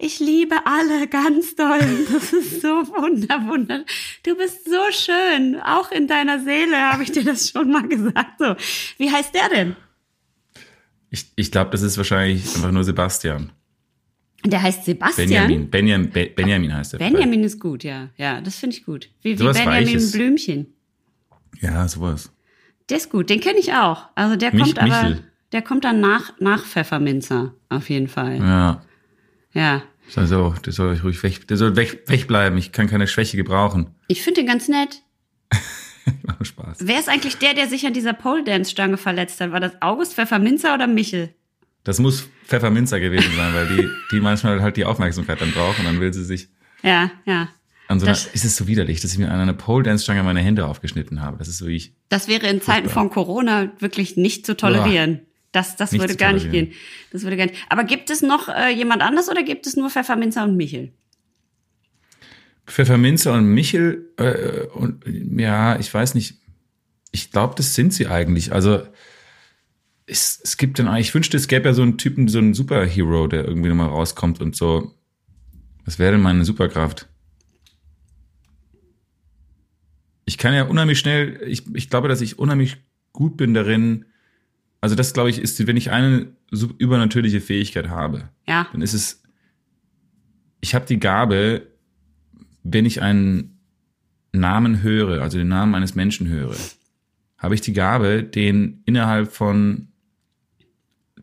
ich liebe alle ganz doll. Das ist so wunder, wunder. Du bist so schön. Auch in deiner Seele habe ich dir das schon mal gesagt. So, wie heißt der denn? Ich, ich glaube, das ist wahrscheinlich einfach nur Sebastian. Der heißt Sebastian. Benjamin. Benjamin, Be- Benjamin heißt der. Benjamin ist gut, ja. Ja, das finde ich gut. Wie, wie Benjamin Weiches. Blümchen. Ja, sowas. Der ist gut. Den kenne ich auch. Also der Mich- kommt aber, Michel. der kommt dann nach, nach Pfefferminzer. Auf jeden Fall. Ja. Ja. Also, der soll ruhig weg, der soll weg, wegbleiben. Ich kann keine Schwäche gebrauchen. Ich finde den ganz nett. Macht Spaß. Wer ist eigentlich der, der sich an dieser Pole Dance Stange verletzt hat? War das August Pfefferminzer oder Michel? Das muss Pfefferminzer gewesen sein, weil die, die manchmal halt die Aufmerksamkeit dann braucht und dann will sie sich Ja, ja. an so einer, Das- ist es so widerlich, dass ich mir an einer Pole Dance Stange meine Hände aufgeschnitten habe. Das ist so wie ich. Das wäre in Zeiten von Corona wirklich nicht zu tolerieren. Das, das würde gar nicht gehen. Das würde gar nicht. Aber gibt es noch äh, jemand anders oder gibt es nur Pfefferminzer und Michel? Pfefferminzer und Michel, äh, und ja, ich weiß nicht. Ich glaube, das sind sie eigentlich. Also es, es gibt dann, eigentlich- ich wünschte, es gäbe ja so einen Typen, so einen Superhero, der irgendwie nochmal rauskommt und so. Was wäre denn meine Superkraft? Ich kann ja unheimlich schnell, ich, ich glaube, dass ich unheimlich gut bin darin. Also das, glaube ich, ist, wenn ich eine übernatürliche Fähigkeit habe, Ja. dann ist es, ich habe die Gabe, wenn ich einen Namen höre, also den Namen eines Menschen höre, habe ich die Gabe, den innerhalb von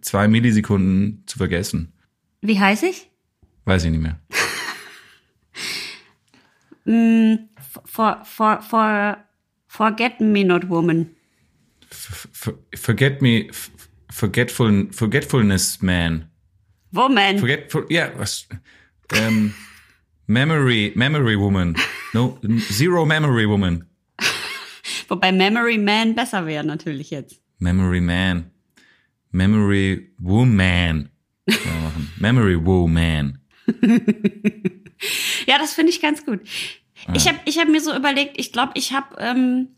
zwei Millisekunden zu vergessen. Wie heiß ich? Weiß ich nicht mehr. For, for, for, forget me not woman. Forget me, forgetful, forgetfulness man. Woman. Forgetful, ja, was? Ähm, memory, memory woman. No, zero memory woman. Wobei Memory Man besser wäre natürlich jetzt. Memory Man. Memory Woman. Memory Woman. Ja, das finde ich ganz gut. Ich habe ich hab mir so überlegt, ich glaube, ich habe, ähm,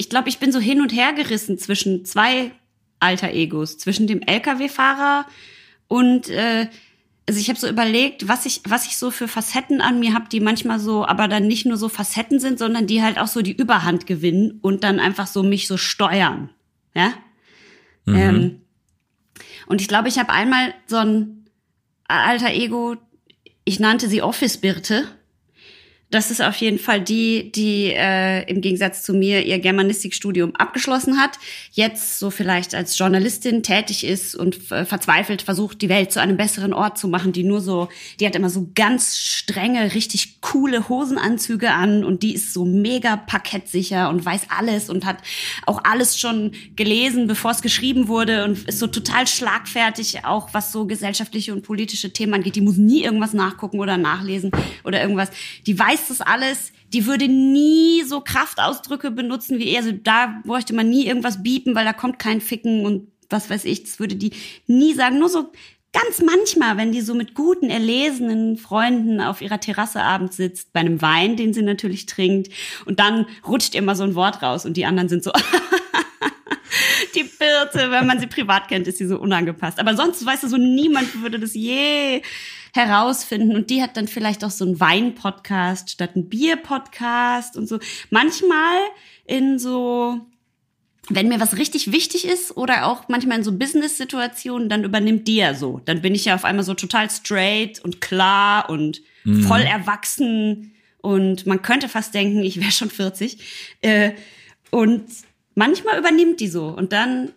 ich glaube, ich bin so hin und her gerissen zwischen zwei alter Egos, zwischen dem LKW-Fahrer und äh, also ich habe so überlegt, was ich, was ich so für Facetten an mir habe, die manchmal so, aber dann nicht nur so Facetten sind, sondern die halt auch so die Überhand gewinnen und dann einfach so mich so steuern. Ja? Ähm, und ich glaube, ich habe einmal so ein alter Ego, ich nannte sie Office Birte. Das ist auf jeden Fall die, die äh, im Gegensatz zu mir ihr Germanistikstudium abgeschlossen hat, jetzt so vielleicht als Journalistin tätig ist und verzweifelt versucht, die Welt zu einem besseren Ort zu machen, die nur so, die hat immer so ganz strenge, richtig coole Hosenanzüge an und die ist so mega parkettsicher und weiß alles und hat auch alles schon gelesen, bevor es geschrieben wurde und ist so total schlagfertig, auch was so gesellschaftliche und politische Themen angeht. Die muss nie irgendwas nachgucken oder nachlesen oder irgendwas. Die weiß das alles. Die würde nie so Kraftausdrücke benutzen wie er. Also da bräuchte man nie irgendwas biepen, weil da kommt kein Ficken und was weiß ich. Das würde die nie sagen. Nur so ganz manchmal, wenn die so mit guten, erlesenen Freunden auf ihrer Terrasse abends sitzt, bei einem Wein, den sie natürlich trinkt, und dann rutscht ihr mal so ein Wort raus und die anderen sind so, die Birte, wenn man sie privat kennt, ist sie so unangepasst. Aber sonst, weißt du, so niemand würde das je herausfinden. Und die hat dann vielleicht auch so einen Wein-Podcast statt einen Bier-Podcast und so. Manchmal in so wenn mir was richtig wichtig ist oder auch manchmal in so Business-Situationen, dann übernimmt die ja so. Dann bin ich ja auf einmal so total straight und klar und mhm. voll erwachsen und man könnte fast denken, ich wäre schon 40. Äh, und manchmal übernimmt die so und dann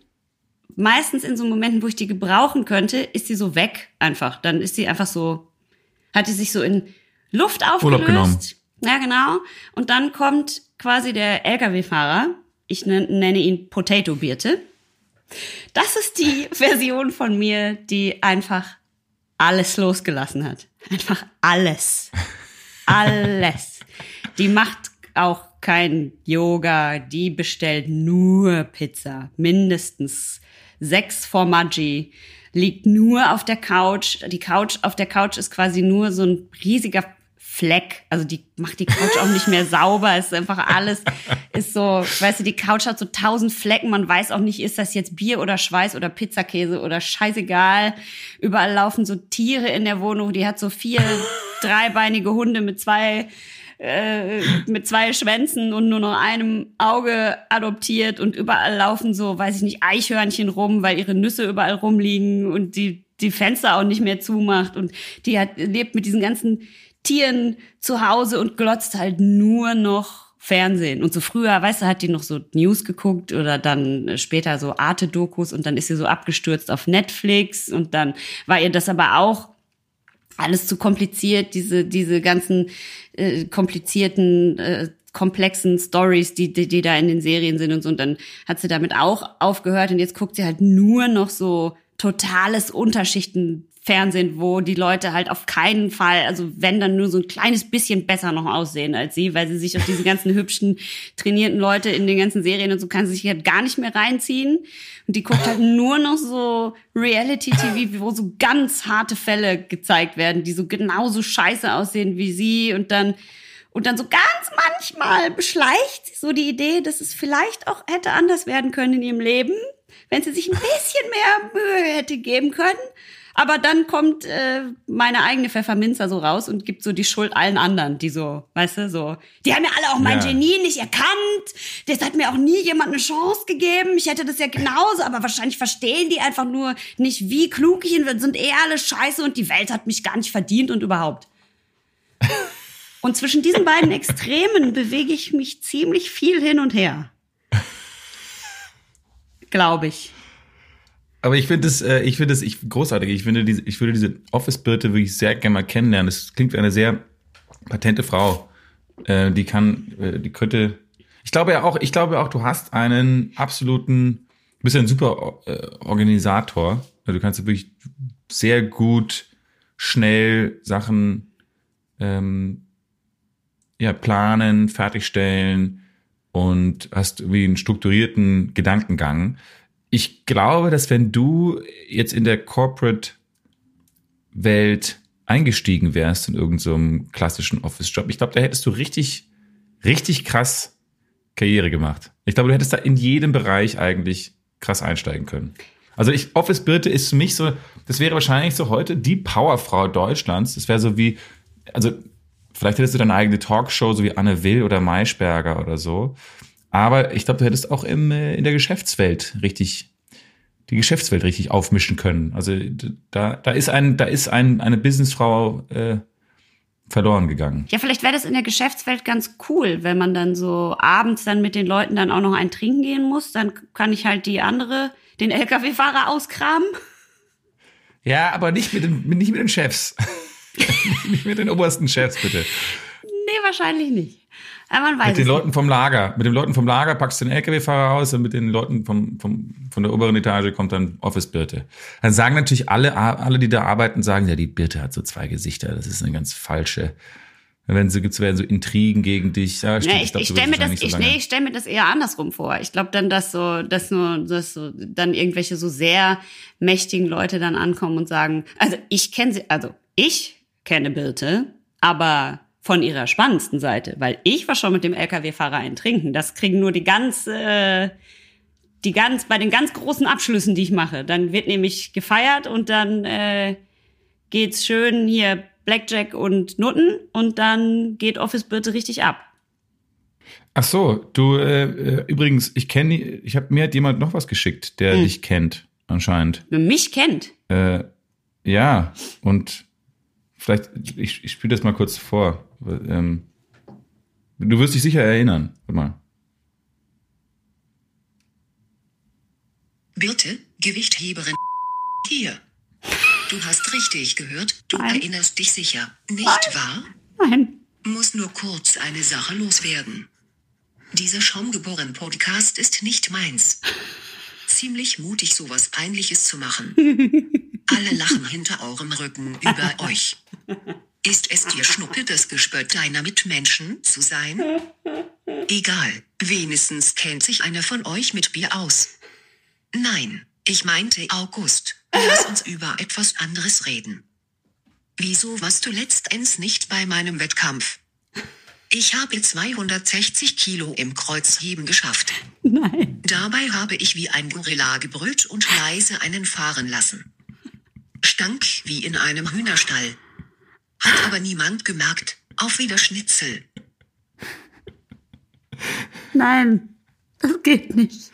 meistens in so Momenten, wo ich die gebrauchen könnte, ist sie so weg einfach. Dann ist sie einfach so, hat die sich so in Luft aufgelöst. Ja, genau. Und dann kommt quasi der LKW-Fahrer ich nenne ihn Potato Birte. Das ist die Version von mir, die einfach alles losgelassen hat. Einfach alles. Alles. Die macht auch kein Yoga, die bestellt nur Pizza. Mindestens sechs Formaggi. Liegt nur auf der Couch. Die Couch, auf der Couch ist quasi nur so ein riesiger Fleck. Also die macht die Couch auch nicht mehr sauber. Es ist einfach alles, ist so, weißt du, die Couch hat so tausend Flecken. Man weiß auch nicht, ist das jetzt Bier oder Schweiß oder Pizzakäse oder scheißegal. Überall laufen so Tiere in der Wohnung. Die hat so vier dreibeinige Hunde mit zwei äh, mit zwei Schwänzen und nur noch einem Auge adoptiert und überall laufen so, weiß ich nicht, Eichhörnchen rum, weil ihre Nüsse überall rumliegen und die die Fenster auch nicht mehr zumacht und die hat lebt mit diesen ganzen Tieren zu Hause und glotzt halt nur noch Fernsehen. Und so früher, weißt du, hat die noch so News geguckt oder dann später so Arte-Dokus und dann ist sie so abgestürzt auf Netflix und dann war ihr das aber auch alles zu kompliziert, diese, diese ganzen äh, komplizierten, äh, komplexen Stories, die, die, die da in den Serien sind und so. Und dann hat sie damit auch aufgehört und jetzt guckt sie halt nur noch so totales Unterschichten Fernsehen, wo die Leute halt auf keinen Fall, also wenn dann nur so ein kleines bisschen besser noch aussehen als sie, weil sie sich auf diese ganzen hübschen, trainierten Leute in den ganzen Serien und so kann sie sich halt gar nicht mehr reinziehen. Und die guckt halt nur noch so Reality-TV, wo so ganz harte Fälle gezeigt werden, die so genauso scheiße aussehen wie sie und dann und dann so ganz manchmal beschleicht sie so die Idee, dass es vielleicht auch hätte anders werden können in ihrem Leben, wenn sie sich ein bisschen mehr Mühe hätte geben können. Aber dann kommt äh, meine eigene Pfefferminzer so raus und gibt so die Schuld allen anderen, die so, weißt du, so, die haben ja alle auch mein ja. Genie nicht erkannt. Das hat mir auch nie jemand eine Chance gegeben. Ich hätte das ja genauso, aber wahrscheinlich verstehen die einfach nur nicht, wie klug ich bin, sind eh alle scheiße und die Welt hat mich gar nicht verdient und überhaupt. Und zwischen diesen beiden Extremen bewege ich mich ziemlich viel hin und her. Glaube ich. Aber ich finde es, äh, ich finde es, ich großartig. Ich finde diese, ich würde diese Office-Birte wirklich sehr gerne mal kennenlernen. Das klingt wie eine sehr patente Frau. Äh, die kann, äh, die könnte. Ich glaube ja auch, ich glaube auch, du hast einen absoluten, du bist ja ein super äh, Organisator. Also du kannst wirklich sehr gut, schnell Sachen ähm, ja, planen, fertigstellen und hast wie einen strukturierten Gedankengang ich glaube, dass wenn du jetzt in der Corporate Welt eingestiegen wärst in irgendeinem so klassischen Office-Job, ich glaube, da hättest du richtig, richtig krass Karriere gemacht. Ich glaube, du hättest da in jedem Bereich eigentlich krass einsteigen können. Also ich, Office Birte ist für mich so, das wäre wahrscheinlich so heute die Powerfrau Deutschlands. Das wäre so wie, also vielleicht hättest du deine eigene Talkshow, so wie Anne Will oder Maischberger oder so. Aber ich glaube, du hättest auch im, äh, in der Geschäftswelt richtig, die Geschäftswelt richtig aufmischen können. Also da, da ist ein, da ist ein, eine Businessfrau äh, verloren gegangen. Ja, vielleicht wäre das in der Geschäftswelt ganz cool, wenn man dann so abends dann mit den Leuten dann auch noch ein Trinken gehen muss. Dann kann ich halt die andere, den LKW-Fahrer auskramen. Ja, aber nicht mit den, nicht mit den Chefs. nicht mit den obersten Chefs, bitte. Nee, wahrscheinlich nicht. Aber man weiß mit den Leuten vom Lager. Mit den Leuten vom Lager packst du den LKW-Fahrer raus und mit den Leuten vom, vom, von der oberen Etage kommt dann Office-Birte. Dann sagen natürlich alle, alle, die da arbeiten, sagen, ja, die Birte hat so zwei Gesichter. Das ist eine ganz falsche, Wenn so gibt's werden so Intrigen gegen dich. Ja, stimmt, Nee, ich, ich so stelle mir das, wahrscheinlich ich, so nee, ich stell mir das eher andersrum vor. Ich glaube dann, dass so, dass nur, dass so dann irgendwelche so sehr mächtigen Leute dann ankommen und sagen, also ich kenne sie, also ich kenne Birte, aber von ihrer spannendsten Seite, weil ich war schon mit dem LKW-Fahrer ein Trinken. Das kriegen nur die ganz, äh, die ganz, bei den ganz großen Abschlüssen, die ich mache. Dann wird nämlich gefeiert und dann äh, geht's schön hier Blackjack und Nutten und dann geht Office Birte richtig ab. Ach so, du äh, äh, übrigens, ich kenne, ich habe mir hat jemand noch was geschickt, der Hm. dich kennt anscheinend. Mich kennt. Äh, ja, und vielleicht, ich, ich spiele das mal kurz vor. Ähm, du wirst dich sicher erinnern. Warte mal. Birte, Gewichtheberin. Hier. Du hast richtig gehört, du Nein. erinnerst dich sicher, nicht wahr? Nein. Muss nur kurz eine Sache loswerden. Dieser Schaumgeboren Podcast ist nicht meins. Ziemlich mutig, sowas Peinliches zu machen. Alle lachen hinter eurem Rücken über euch. Ist es dir Schnuppe, das Gespött deiner Mitmenschen zu sein? Egal, wenigstens kennt sich einer von euch mit Bier aus. Nein, ich meinte August. Lass uns über etwas anderes reden. Wieso warst du letztens nicht bei meinem Wettkampf? Ich habe 260 Kilo im Kreuzheben geschafft. Nein. Dabei habe ich wie ein Gorilla gebrüllt und leise einen fahren lassen. Stank wie in einem Hühnerstall. Hat aber niemand gemerkt. Auf wieder Schnitzel. Nein. Das geht nicht.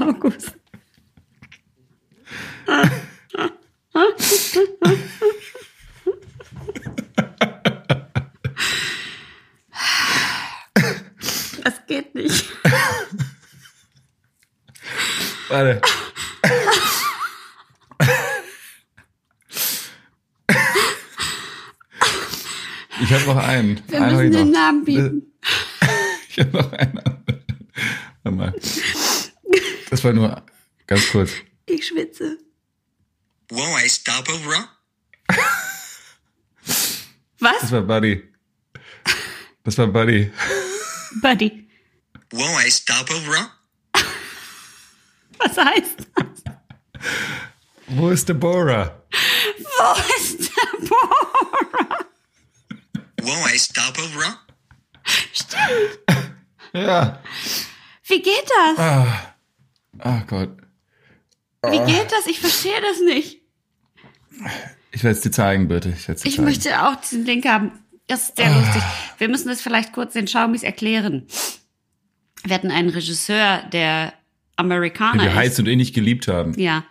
August. Das geht nicht. Warte. Ich habe noch einen. Wir einen müssen den noch. Namen bieten. Ich habe noch einen. Warte mal. Das war nur ganz kurz. Ich schwitze. Wow, I stop over? Das Was? war Buddy. Das war Buddy. Buddy. Wow, I stop over? Was heißt das? Wo ist Deborah? Wo ist der Bohrer? Wow, I stop over? Ja. Wie geht das? Ach Gott. Wie geht das? Ich verstehe das nicht. Ich werde es dir zeigen, bitte. Ich, dir Ich zeigen. möchte auch diesen Link haben. Das ist sehr lustig. Wir müssen das vielleicht kurz den Schaumis erklären. Wir hatten einen Regisseur, der Den Amerikaner wir ist. heiß und ähnlich geliebt haben. Ja.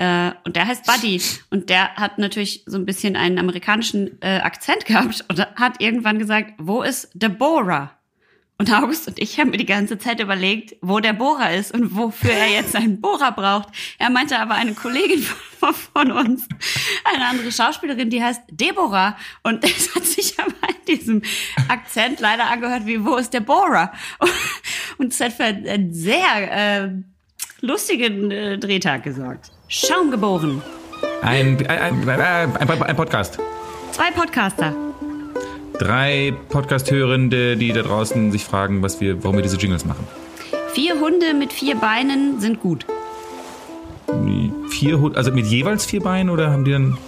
Äh, und der heißt Buddy. Und der hat natürlich so ein bisschen einen amerikanischen äh, Akzent gehabt und hat irgendwann gesagt, wo ist Deborah? Und August und ich haben mir die ganze Zeit überlegt, wo der Bohrer ist und wofür er jetzt einen Bohrer braucht. Er meinte aber eine Kollegin von, von uns, eine andere Schauspielerin, die heißt Deborah. Und es hat sich aber in diesem Akzent leider angehört wie, wo ist der Bohrer? Und es hat für einen sehr äh, lustigen äh, Drehtag gesorgt. Schaum geboren. Ein, ein, ein, ein, Podcast. Zwei Podcaster. Drei Podcast-Hörende, die da draußen sich fragen, was wir, warum wir diese Jingles machen. Vier Hunde mit vier Beinen sind gut. Vier Hund, also mit jeweils vier Beinen oder haben die dann?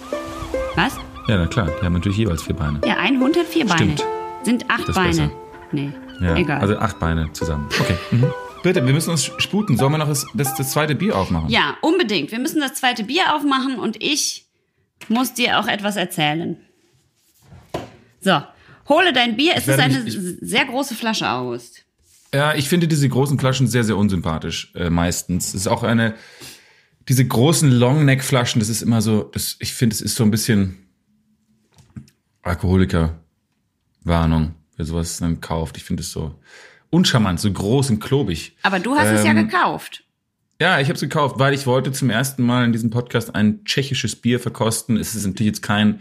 Was? Ja, na klar, die haben natürlich jeweils vier Beine. Ja, ein Hund hat vier Beine. Stimmt. Sind acht Das Beine. besser. Nee, Ja, egal. Also acht Beine zusammen. Okay. Mhm. Bitte, wir müssen uns sputen. Sollen wir noch das, das, das zweite Bier aufmachen? ja, unbedingt. Wir müssen das zweite Bier aufmachen und ich muss dir auch etwas erzählen. So, hole dein Bier. Es ist eine mich- ich- sehr große Flasche, August. Ja, ich finde diese großen Flaschen sehr, sehr unsympathisch, äh, meistens. Es ist auch eine, diese großen Longneck-Flaschen, das ist immer so, das, ich finde, es ist so ein bisschen Alkoholiker-Warnung, wer sowas dann kauft. Ich finde es so uncharmant, so groß und klobig. Aber du hast es ja Ähm, gekauft. Ja, ich habe es gekauft, weil ich wollte zum ersten Mal in diesem Podcast ein tschechisches Bier verkosten. Es ist natürlich jetzt kein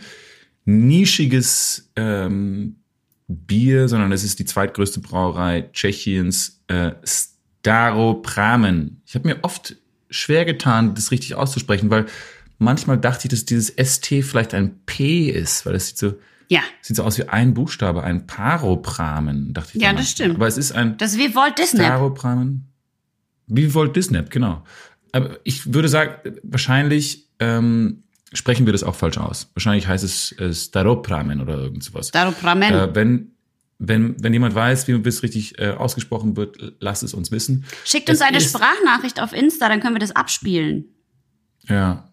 nischiges ähm, Bier, sondern es ist die zweitgrößte Brauerei Tschechiens, äh, Staropramen. Ich habe mir oft schwer getan, das richtig auszusprechen, weil manchmal dachte ich, dass dieses ST vielleicht ein P ist, weil es sieht so Ja. Sieht so aus wie ein Buchstabe, ein Paropramen, dachte ich. Ja, damals. das stimmt. Aber es ist ein Das ist wie Walt Disney. Staropramen. Wie Walt Disney, genau. Aber ich würde sagen, wahrscheinlich ähm, sprechen wir das auch falsch aus. Wahrscheinlich heißt es äh, Staropramen oder irgend sowas. Staropramen. Äh, wenn, wenn, wenn jemand weiß, wie es richtig äh, ausgesprochen wird, lasst es uns wissen. Schickt uns es eine Sprachnachricht auf Insta, dann können wir das abspielen. Ja.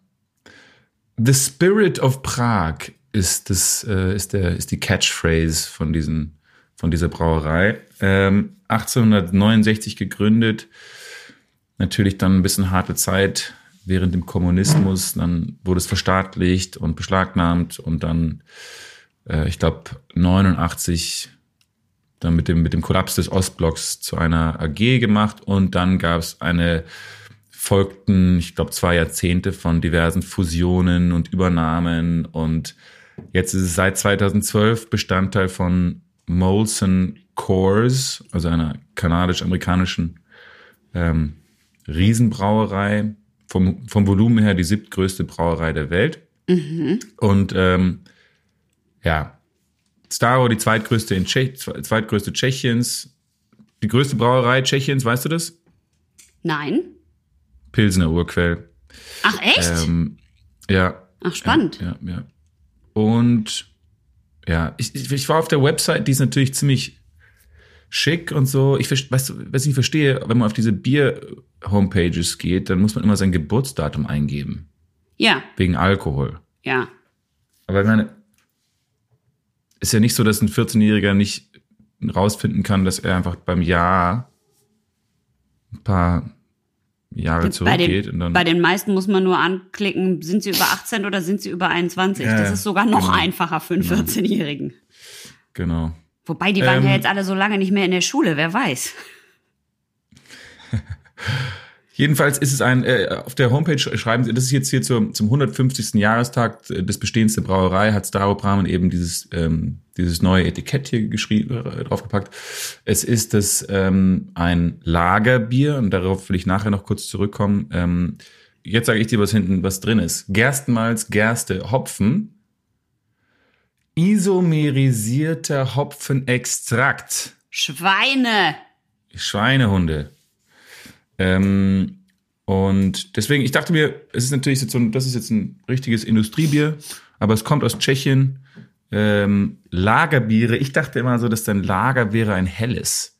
The Spirit of Prague ist das äh, ist der ist die Catchphrase von diesen von dieser Brauerei. Ähm, 1869 gegründet. Natürlich dann ein bisschen harte Zeit während dem Kommunismus. Dann wurde es verstaatlicht und beschlagnahmt und dann, äh, ich glaube, 89 dann mit dem, mit dem Kollaps des Ostblocks zu einer AG gemacht und dann gab es eine folgten, ich glaube, zwei Jahrzehnte von diversen Fusionen und Übernahmen und jetzt ist es seit 2012 Bestandteil von Molson Coors, also einer kanadisch-amerikanischen ähm, Riesenbrauerei, vom, vom Volumen her die siebtgrößte Brauerei der Welt. Und ähm, ja, Staro, die zweitgrößte in Tschech, zweitgrößte Tschechiens, die größte Brauerei Tschechiens, weißt du das? Nein? Pilsener Urquell. Ach, echt? Ähm, ja. Ach, spannend. Ja, ja. Und ja, ich, ich, war auf der Website, die ist natürlich ziemlich schick und so. Ich weißt du, was ich verstehe, wenn man auf diese Bier-Homepages geht, dann muss man immer sein Geburtsdatum eingeben. Ja, Wegen Alkohol. ja. Aber ich meine, ist ja nicht so, dass ein 14-Jähriger nicht rausfinden kann, dass er einfach beim Jahr ein paar Jahre Bei zurückgeht den, und dann. bei den meisten muss man nur anklicken, sind sie über 18 oder sind sie über 21. Ja, das ist sogar noch genau. einfacher für einen 14-Jährigen. genau. Wobei, die waren Ähm, ja jetzt alle so lange nicht mehr in der Schule, wer weiß. Jedenfalls ist es ein, äh, auf der Homepage schreiben sie, das ist jetzt hier zum, zum 150. Jahrestag des Bestehens der Brauerei, hat Staropramen eben dieses, ähm, dieses neue Etikett hier geschrieben, äh, draufgepackt. Es ist das ähm, ein Lagerbier und darauf will ich nachher noch kurz zurückkommen. Ähm, jetzt sage ich dir, was hinten was drin ist. Gerstenmalz, Gerste, Hopfen, isomerisierter Hopfenextrakt. Schweine! Schweinehunde. Ähm, und deswegen, ich dachte mir, es ist natürlich jetzt so, ein- das ist jetzt ein richtiges Industriebier, aber es kommt aus Tschechien. Ähm, Lagerbiere, ich dachte immer so, dass dein Lager wäre ein helles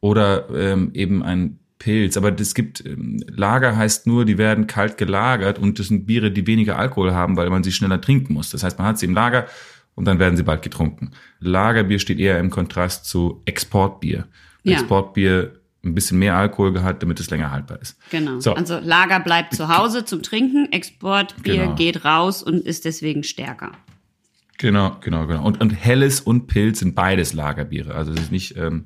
oder ähm, eben ein Pilz. Aber es gibt, ähm, Lager heißt nur, die werden kalt gelagert und das sind Biere, die weniger Alkohol haben, weil man sie schneller trinken muss. Das heißt, man hat sie im Lager und dann werden sie bald getrunken. Lagerbier steht eher im Kontrast zu Exportbier. Ja. Exportbier ein bisschen mehr Alkoholgehalt, damit es länger haltbar ist. Genau. So. Also Lager bleibt zu Hause zum Trinken, Exportbier Genau. geht raus und ist deswegen stärker. Genau, genau, genau. Und, und Helles und Pilz sind beides Lagerbiere. Also es ist nicht, ähm,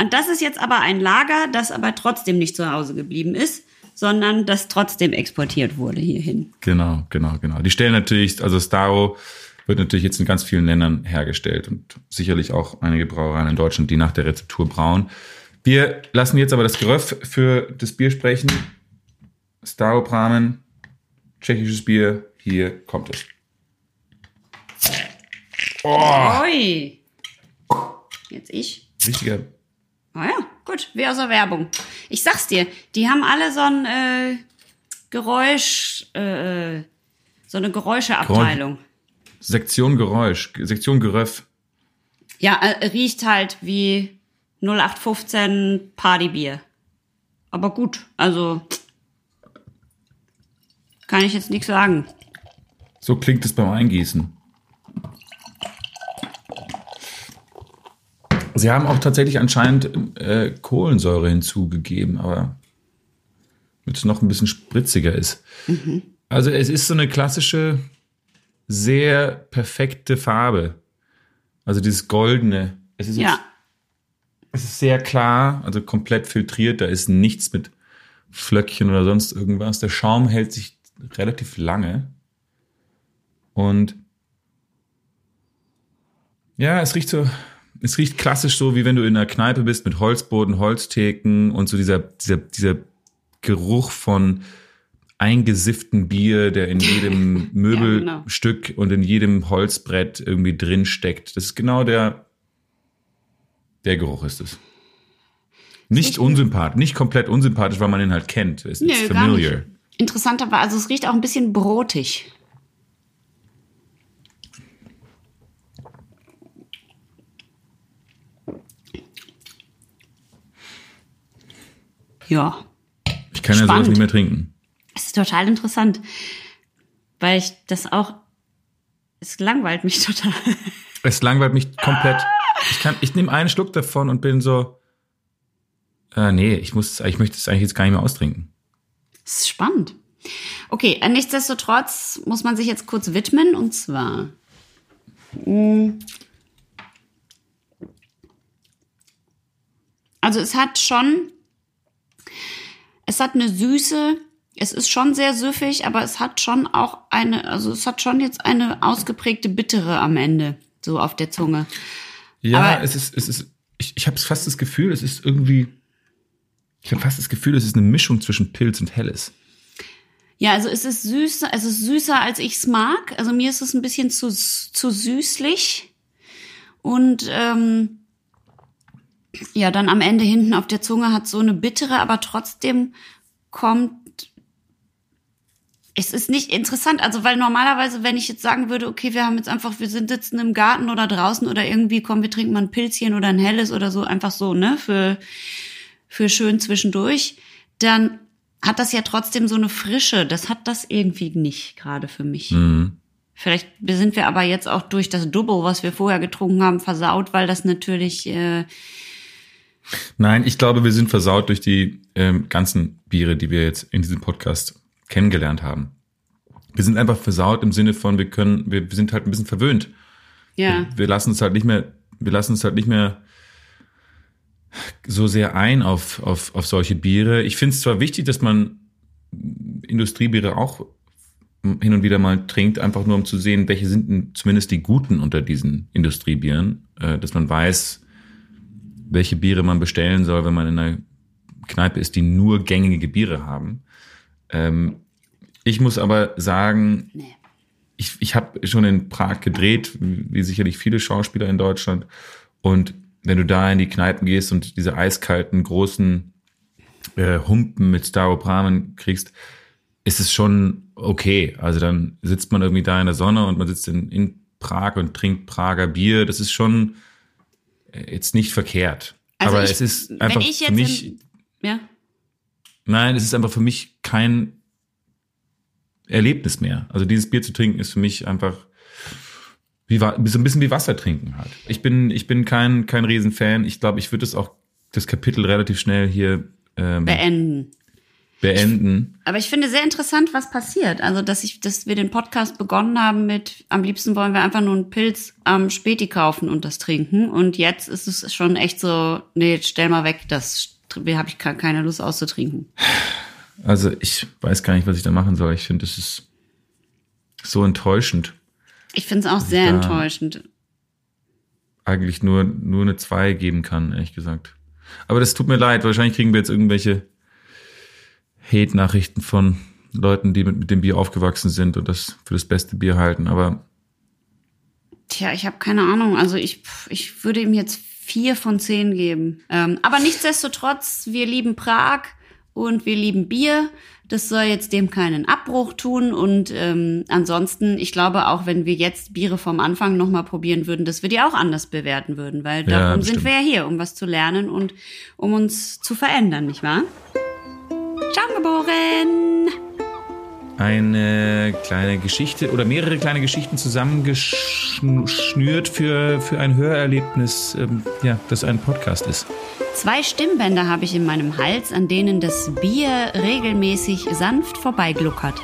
Und das ist jetzt aber ein Lager, das aber trotzdem nicht zu Hause geblieben ist, sondern das trotzdem exportiert wurde hierhin. Genau, genau, genau. Die stellen natürlich, also Staro wird natürlich jetzt in ganz vielen Ländern hergestellt und sicherlich auch einige Brauereien in Deutschland, die nach der Rezeptur brauen. Wir lassen jetzt aber das Geröff für das Bier sprechen. Staro Pramen, tschechisches Bier, hier kommt es. Oi! Jetzt ich. Richtiger, Ah ja, gut, wie aus der Werbung. Ich sag's dir, die haben alle so ein äh, Geräusch, äh, so eine Geräuscheabteilung. Sektion Geräusch, Sektion Geröff. Ja, äh, riecht halt wie 0815 Partybier. Aber gut, also kann ich jetzt nichts sagen. So klingt es beim Eingießen. Sie haben auch tatsächlich anscheinend äh, Kohlensäure hinzugegeben, aber damit es noch ein bisschen spritziger ist. Also es ist so eine klassische, sehr perfekte Farbe. Also dieses Goldene. Es ist, Ja, jetzt, es ist sehr klar, also komplett filtriert. Da ist nichts mit Flöckchen oder sonst irgendwas. Der Schaum hält sich relativ lange. Und ja, es riecht so, es riecht klassisch so, wie wenn du in einer Kneipe bist mit Holzboden, Holztheken und so dieser, dieser, dieser Geruch von eingesifften Bier, der in jedem genau. Möbelstück und in jedem Holzbrett irgendwie drin steckt. Das ist genau der, der Geruch ist es. Nicht unsympathisch, nicht komplett unsympathisch, weil man ihn halt kennt. Es ist Nö, familiar. nicht. Interessanterweise, also es riecht auch ein bisschen brotig. Ja, Ich kann ja sowas Spannend. nicht mehr trinken. es ist total interessant, weil ich das auch, es langweilt mich total. Es langweilt mich komplett. Ich kann, ich nehme einen Schluck davon und bin so, äh, nee, ich muss, ich möchte es eigentlich jetzt gar nicht mehr austrinken. Das ist spannend. Okay, äh, nichtsdestotrotz muss man sich jetzt kurz widmen und zwar. mh, Also es hat schon, es hat eine Süße, es ist schon sehr süffig, aber es hat schon auch eine, also es hat schon jetzt eine ausgeprägte Bittere am Ende, so auf der Zunge. Ja, Aber- es ist, es ist, ich, ich habe fast das Gefühl, es ist irgendwie, ich habe fast das Gefühl, es ist eine Mischung zwischen Pilz und Helles. Ja, also es ist süß, es ist süßer, als ich es mag. Also mir ist es ein bisschen zu, zu süßlich. Und ähm, ja, dann am Ende hinten auf der Zunge hat so eine bittere, aber trotzdem kommt. Es ist nicht interessant, also weil normalerweise, wenn ich jetzt sagen würde, okay, wir haben jetzt einfach, wir sind sitzen im Garten oder draußen oder irgendwie, komm, wir trinken mal ein Pilzchen oder ein helles oder so, einfach so, ne, für, für schön zwischendurch, dann hat das ja trotzdem so eine Frische. Das hat das irgendwie nicht gerade für mich. Vielleicht sind wir aber jetzt auch durch das Double, was wir vorher getrunken haben, versaut, weil das natürlich äh, Nein, ich glaube, wir sind versaut durch die ähm, ganzen Biere, die wir jetzt in diesem Podcast kennengelernt haben. Wir sind einfach versaut im Sinne von, wir können, wir, wir sind halt ein bisschen verwöhnt. ja. Wir lassen uns halt nicht mehr, wir lassen uns halt nicht mehr so sehr ein auf, auf, auf solche Biere. Ich finde es zwar wichtig, dass man Industriebiere auch hin und wieder mal trinkt, einfach nur um zu sehen, welche sind denn zumindest die guten unter diesen Industriebieren, äh, dass man weiß, welche Biere man bestellen soll, wenn man in einer Kneipe ist, die nur gängige Biere haben. Ähm, ich muss aber sagen, Nee. ich, ich habe schon in Prag gedreht, wie sicherlich viele Schauspieler in Deutschland. Und wenn du da in die Kneipen gehst und diese eiskalten, großen äh, Humpen mit Staropramen kriegst, ist es schon okay. Also dann sitzt man irgendwie da in der Sonne und man sitzt in, in Prag und trinkt Prager Bier. Das ist schon äh, jetzt nicht verkehrt. Also Aber ich- es ist einfach für mich, im- Ja. Nein, es ist einfach für mich kein Erlebnis mehr. Also dieses Bier zu trinken ist für mich einfach wie, so ein bisschen wie Wasser trinken halt. Ich bin, ich bin kein, kein Riesenfan. Ich glaube, ich würde das auch, das Kapitel relativ schnell hier ähm, Beenden. beenden. Aber ich finde sehr interessant, was passiert. Also, dass ich, dass wir den Podcast begonnen haben mit, am liebsten wollen wir einfach nur einen Pilz am Späti kaufen und das trinken. Und jetzt ist es schon echt so, nee, stell mal weg, das habe ich ke- keine Lust auszutrinken. Also ich weiß gar nicht, was ich da machen soll. Ich finde, das ist so enttäuschend. Ich finde es auch sehr enttäuschend. Eigentlich nur, nur eine 2 geben kann, ehrlich gesagt. Aber das tut mir leid. Wahrscheinlich kriegen wir jetzt irgendwelche Hate-Nachrichten von Leuten, die mit, mit dem Bier aufgewachsen sind und das für das beste Bier halten. Aber Tja, ich habe keine Ahnung. Also ich, ich würde ihm jetzt vier von zehn geben. Ähm, aber nichtsdestotrotz, wir lieben Prag und wir lieben Bier. Das soll jetzt dem keinen Abbruch tun. Und ähm, ansonsten, ich glaube, auch wenn wir jetzt Biere vom Anfang nochmal probieren würden, dass wir die auch anders bewerten würden. Weil Ja, darum sind wir ja hier, um was zu lernen und um uns zu verändern, nicht wahr? Schaumgeboren! Eine kleine Geschichte oder mehrere kleine Geschichten zusammengeschnürt für, für ein Hörerlebnis, ähm, ja, das ein Podcast ist. Zwei Stimmbänder habe ich in meinem Hals, an denen das Bier regelmäßig sanft vorbeigluckert.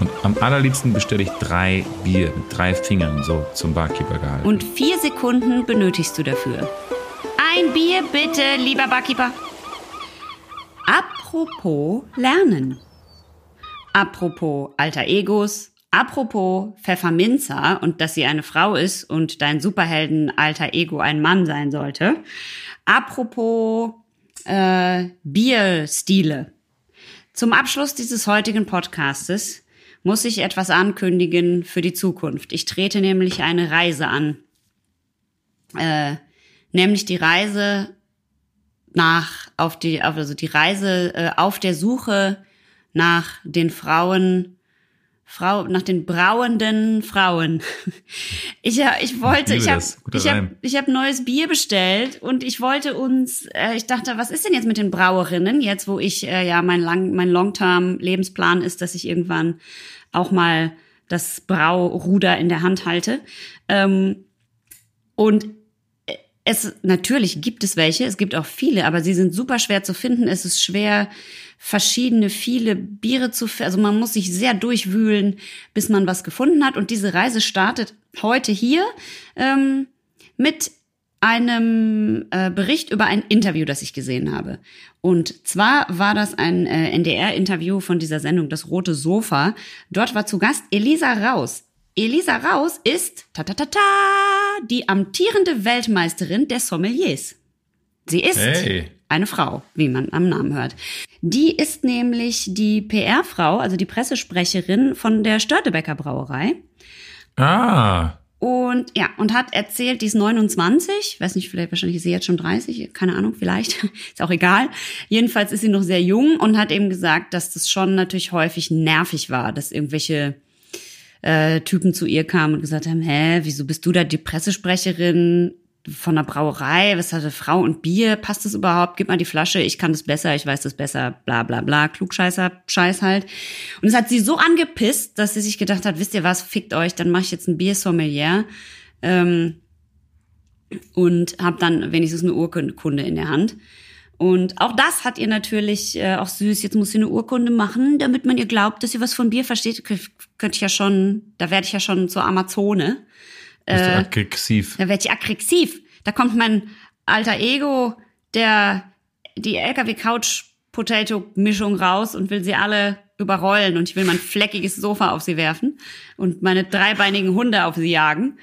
Und am allerliebsten bestelle ich drei Bier mit drei Fingern so zum Barkeeper gehalten. Und vier Sekunden benötigst du dafür. Ein Bier bitte, lieber Barkeeper. Apropos Lernen. Apropos alter Egos. Apropos Pfefferminzer und dass sie eine Frau ist und dein Superhelden alter Ego ein Mann sein sollte. Apropos äh, Bierstile. Zum Abschluss dieses heutigen Podcastes muss ich etwas ankündigen für die Zukunft. Ich trete nämlich eine Reise an. Äh, nämlich die Reise nach, auf die, also die Reise äh, auf der Suche nach den Frauen, Frau, nach den brauenden Frauen. Ich, ja, ich wollte, Ich ich habe ich hab, ich hab neues Bier bestellt und ich wollte uns, äh, ich dachte, was ist denn jetzt mit den Brauerinnen, jetzt wo ich äh, ja mein lang, mein Longterm-Lebensplan ist, dass ich irgendwann auch mal das Brauruder in der Hand halte. Ähm, und es natürlich gibt es welche, es gibt auch viele, aber sie sind super schwer zu finden. Es ist schwer, verschiedene, viele Biere zu. Also man muss sich sehr durchwühlen, bis man was gefunden hat. Und diese Reise startet heute hier ähm, mit einem äh, Bericht über ein Interview, das ich gesehen habe. Und zwar war das ein äh, NDR-Interview von dieser Sendung Das Rote Sofa. Dort war zu Gast Elisa Raus. Elisa Raus ist ta ta ta ta die amtierende Weltmeisterin der Sommeliers. Sie ist Hey. Eine Frau, wie man am Namen hört. Die ist nämlich die PR-Frau, also die Pressesprecherin von der Störtebecker Brauerei. Ah, Und ja, und hat erzählt, die ist 29, weiß nicht, vielleicht wahrscheinlich ist sie jetzt schon 30, keine Ahnung, vielleicht, ist auch egal. Jedenfalls ist sie noch sehr jung und hat eben gesagt, dass das schon natürlich häufig nervig war, dass irgendwelche äh, Typen zu ihr kamen und gesagt haben, hä, wieso bist du da die Pressesprecherin von der Brauerei? Was hat eine Frau und Bier? Passt das überhaupt? Gib mal die Flasche, ich kann das besser, ich weiß das besser, bla bla bla, Klugscheißer, Scheiß halt. Und es hat sie so angepisst, dass sie sich gedacht hat, wisst ihr was, fickt euch, dann mache ich jetzt ein Biersommelier. Ähm, und habe dann wenigstens eine Urkunde in der Hand. Und auch das hat ihr natürlich äh, auch süß. Jetzt muss sie eine Urkunde machen, damit man ihr glaubt, dass sie was von Bier versteht. Kö- Könnte ich ja schon, da werde ich ja schon zur Amazone. Äh, aggressiv. Da werde ich aggressiv. Da kommt mein alter Ego, der die LKW-Couch-Potato-Mischung raus und will sie alle überrollen und ich will mein fleckiges Sofa auf sie werfen und meine dreibeinigen Hunde auf sie jagen.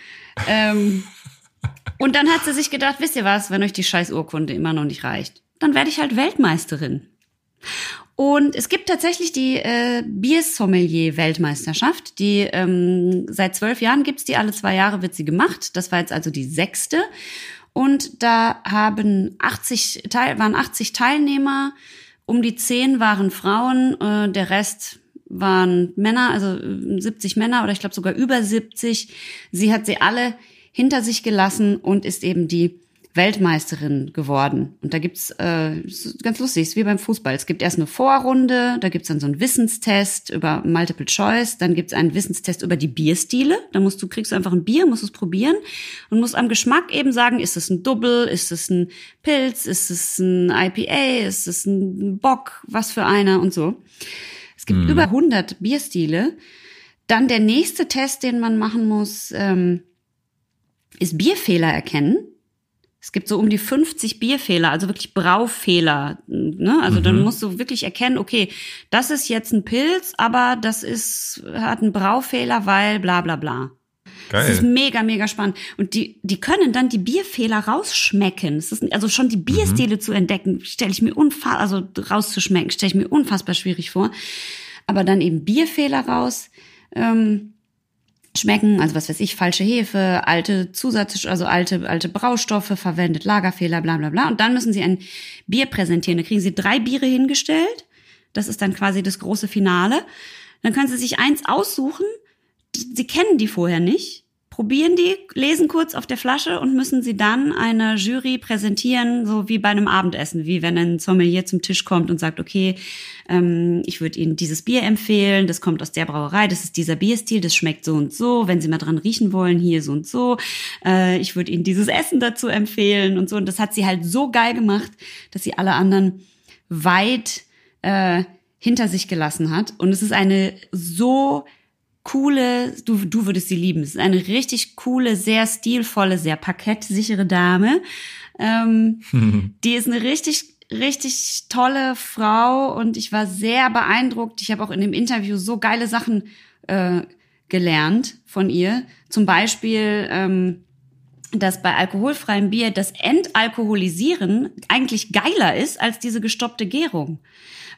Ähm, und dann hat sie sich gedacht, wisst ihr was, wenn euch die scheiß Urkunde immer noch nicht reicht, dann werde ich halt Weltmeisterin. Und es gibt tatsächlich die äh, Biersommelier-Weltmeisterschaft. Die ähm, seit zwölf Jahren gibt's die, alle zwei Jahre wird sie gemacht. Das war jetzt also die sechste. Und da haben 80 Teil, waren 80 Teilnehmer, um die 10 waren Frauen, äh, der Rest waren Männer, also äh, 70 Männer oder ich glaube sogar über 70. Sie hat sie alle hinter sich gelassen und ist eben die Weltmeisterin geworden. Und da gibt's äh, ganz lustig, ist wie beim Fußball. Es gibt erst eine Vorrunde, da gibt's dann so einen Wissenstest über Multiple Choice, dann gibt's einen Wissenstest über die Bierstile. Da musst du kriegst du einfach ein Bier, musst es probieren und musst am Geschmack eben sagen, ist es ein Double, ist es ein Pilz, ist es ein IPA, ist es ein Bock, was für einer und so. Es gibt über 100 Bierstile. Dann der nächste Test, den man machen muss, ähm, ist Bierfehler erkennen. Es gibt so um die 50 Bierfehler, also wirklich Braufehler. Ne? Also dann musst du wirklich erkennen, okay, das ist jetzt ein Pilz, aber das ist, hat einen Braufehler, weil bla bla bla. Das ist Geil. mega, mega spannend. Und die, die können dann die Bierfehler rausschmecken. Das ist, also schon die Bierstile zu entdecken, stelle ich mir unfassbar, also rauszuschmecken, stelle ich mir unfassbar schwierig vor. Aber dann eben Bierfehler raus. Ähm, schmecken, also was weiß ich, falsche Hefe, alte Zusatz, also alte, alte Braustoffe verwendet, Lagerfehler, bla bla bla. Und dann müssen sie ein Bier präsentieren. Da kriegen sie drei Biere hingestellt. Das ist dann quasi das große Finale. Dann können sie sich eins aussuchen. Sie kennen die vorher nicht, probieren die, lesen kurz auf der Flasche und müssen sie dann einer Jury präsentieren, so wie bei einem Abendessen, wie wenn ein Sommelier zum Tisch kommt und sagt, okay, ähm, ich würde Ihnen dieses Bier empfehlen, das kommt aus der Brauerei, das ist dieser Bierstil, das schmeckt so und so, wenn Sie mal dran riechen wollen, hier so und so. Äh, ich würde Ihnen dieses Essen dazu empfehlen und so. Und das hat sie halt so geil gemacht, dass sie alle anderen weit äh, hinter sich gelassen hat. Und es ist eine so coole, du, du würdest sie lieben. Es ist eine richtig coole, sehr stilvolle, sehr parkettsichere Dame. Ähm, die ist eine richtig, richtig tolle Frau und ich war sehr beeindruckt. Ich habe auch in dem Interview so geile Sachen äh, gelernt von ihr. Zum Beispiel, ähm, dass bei alkoholfreiem Bier das Entalkoholisieren eigentlich geiler ist als diese gestoppte Gärung.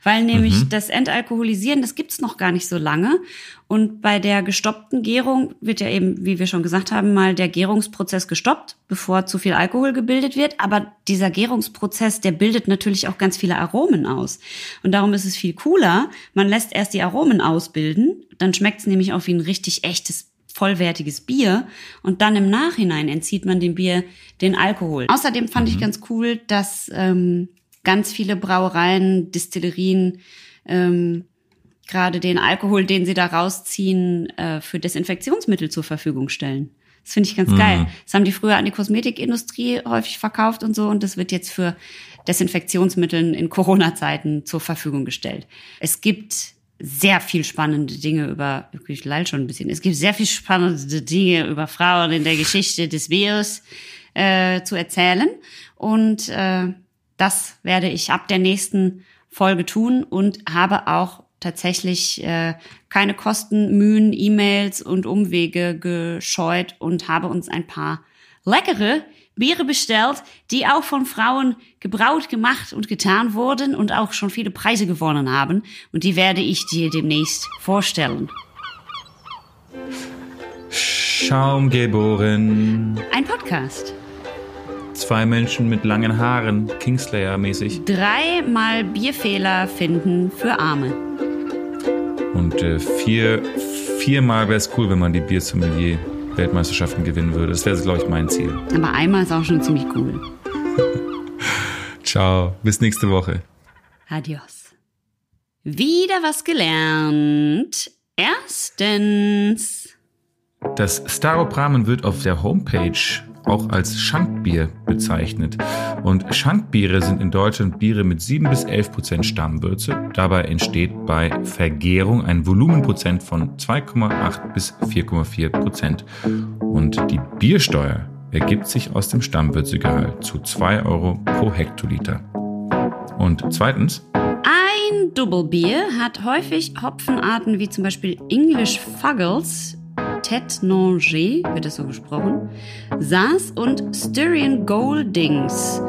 Weil nämlich mhm. das Entalkoholisieren, das gibt's noch gar nicht so lange. Und bei der gestoppten Gärung wird ja eben, wie wir schon gesagt haben, mal der Gärungsprozess gestoppt, bevor zu viel Alkohol gebildet wird. Aber dieser Gärungsprozess, der bildet natürlich auch ganz viele Aromen aus. Und darum ist es viel cooler, man lässt erst die Aromen ausbilden, dann schmeckt's nämlich auch wie ein richtig echtes vollwertiges Bier und dann im Nachhinein entzieht man dem Bier den Alkohol. Außerdem fand mhm. ich ganz cool, dass ähm, ganz viele Brauereien, Distillerien ähm, gerade den Alkohol, den sie da rausziehen, äh, für Desinfektionsmittel zur Verfügung stellen. Das finde ich ganz mhm. geil. Das haben die früher an die Kosmetikindustrie häufig verkauft und so und das wird jetzt für Desinfektionsmittel in Corona-Zeiten zur Verfügung gestellt. Es gibt sehr viel spannende Dinge über, ich leid schon ein bisschen, es gibt sehr viel spannende Dinge über Frauen in der Geschichte des Virus äh, zu erzählen. Und äh, das werde ich ab der nächsten Folge tun und habe auch tatsächlich äh, keine Kosten, Mühen, E-Mails und Umwege gescheut und habe uns ein paar leckere Biere bestellt, die auch von Frauen gebraut, gemacht und getan wurden und auch schon viele Preise gewonnen haben. Und die werde ich dir demnächst vorstellen. Schaum geboren. Ein Podcast. Zwei Menschen mit langen Haaren, Kingslayer-mäßig. Dreimal Bierfehler finden für Arme. Und äh, vier, viermal wäre es cool, wenn man die Biersommelier Weltmeisterschaften gewinnen würde. Das wäre, glaube ich, mein Ziel. Aber einmal ist auch schon ziemlich cool. Ciao, bis nächste Woche. Adios. Wieder was gelernt. Erstens. Das Staropramen wird auf der Homepage auch als Schankbier bezeichnet. Und Schankbiere sind in Deutschland Biere mit 7 bis 11 Prozent Stammwürze. Dabei entsteht bei Vergärung ein Volumenprozent von 2,8 bis 4,4 Prozent. Und die Biersteuer ergibt sich aus dem Stammwürzegehalt zu 2 Euro pro Hektoliter. Und zweitens, ein Doppelbier hat häufig Hopfenarten wie zum Beispiel English Fuggles, Tête Nangé, wird das so gesprochen, Saas und Styrian Goldings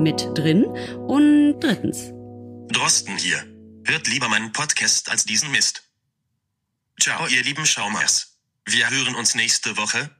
mit drin. Und drittens. Drosten hier. Hört lieber meinen Podcast als diesen Mist. Ciao, ihr lieben Schaumers. Wir hören uns nächste Woche.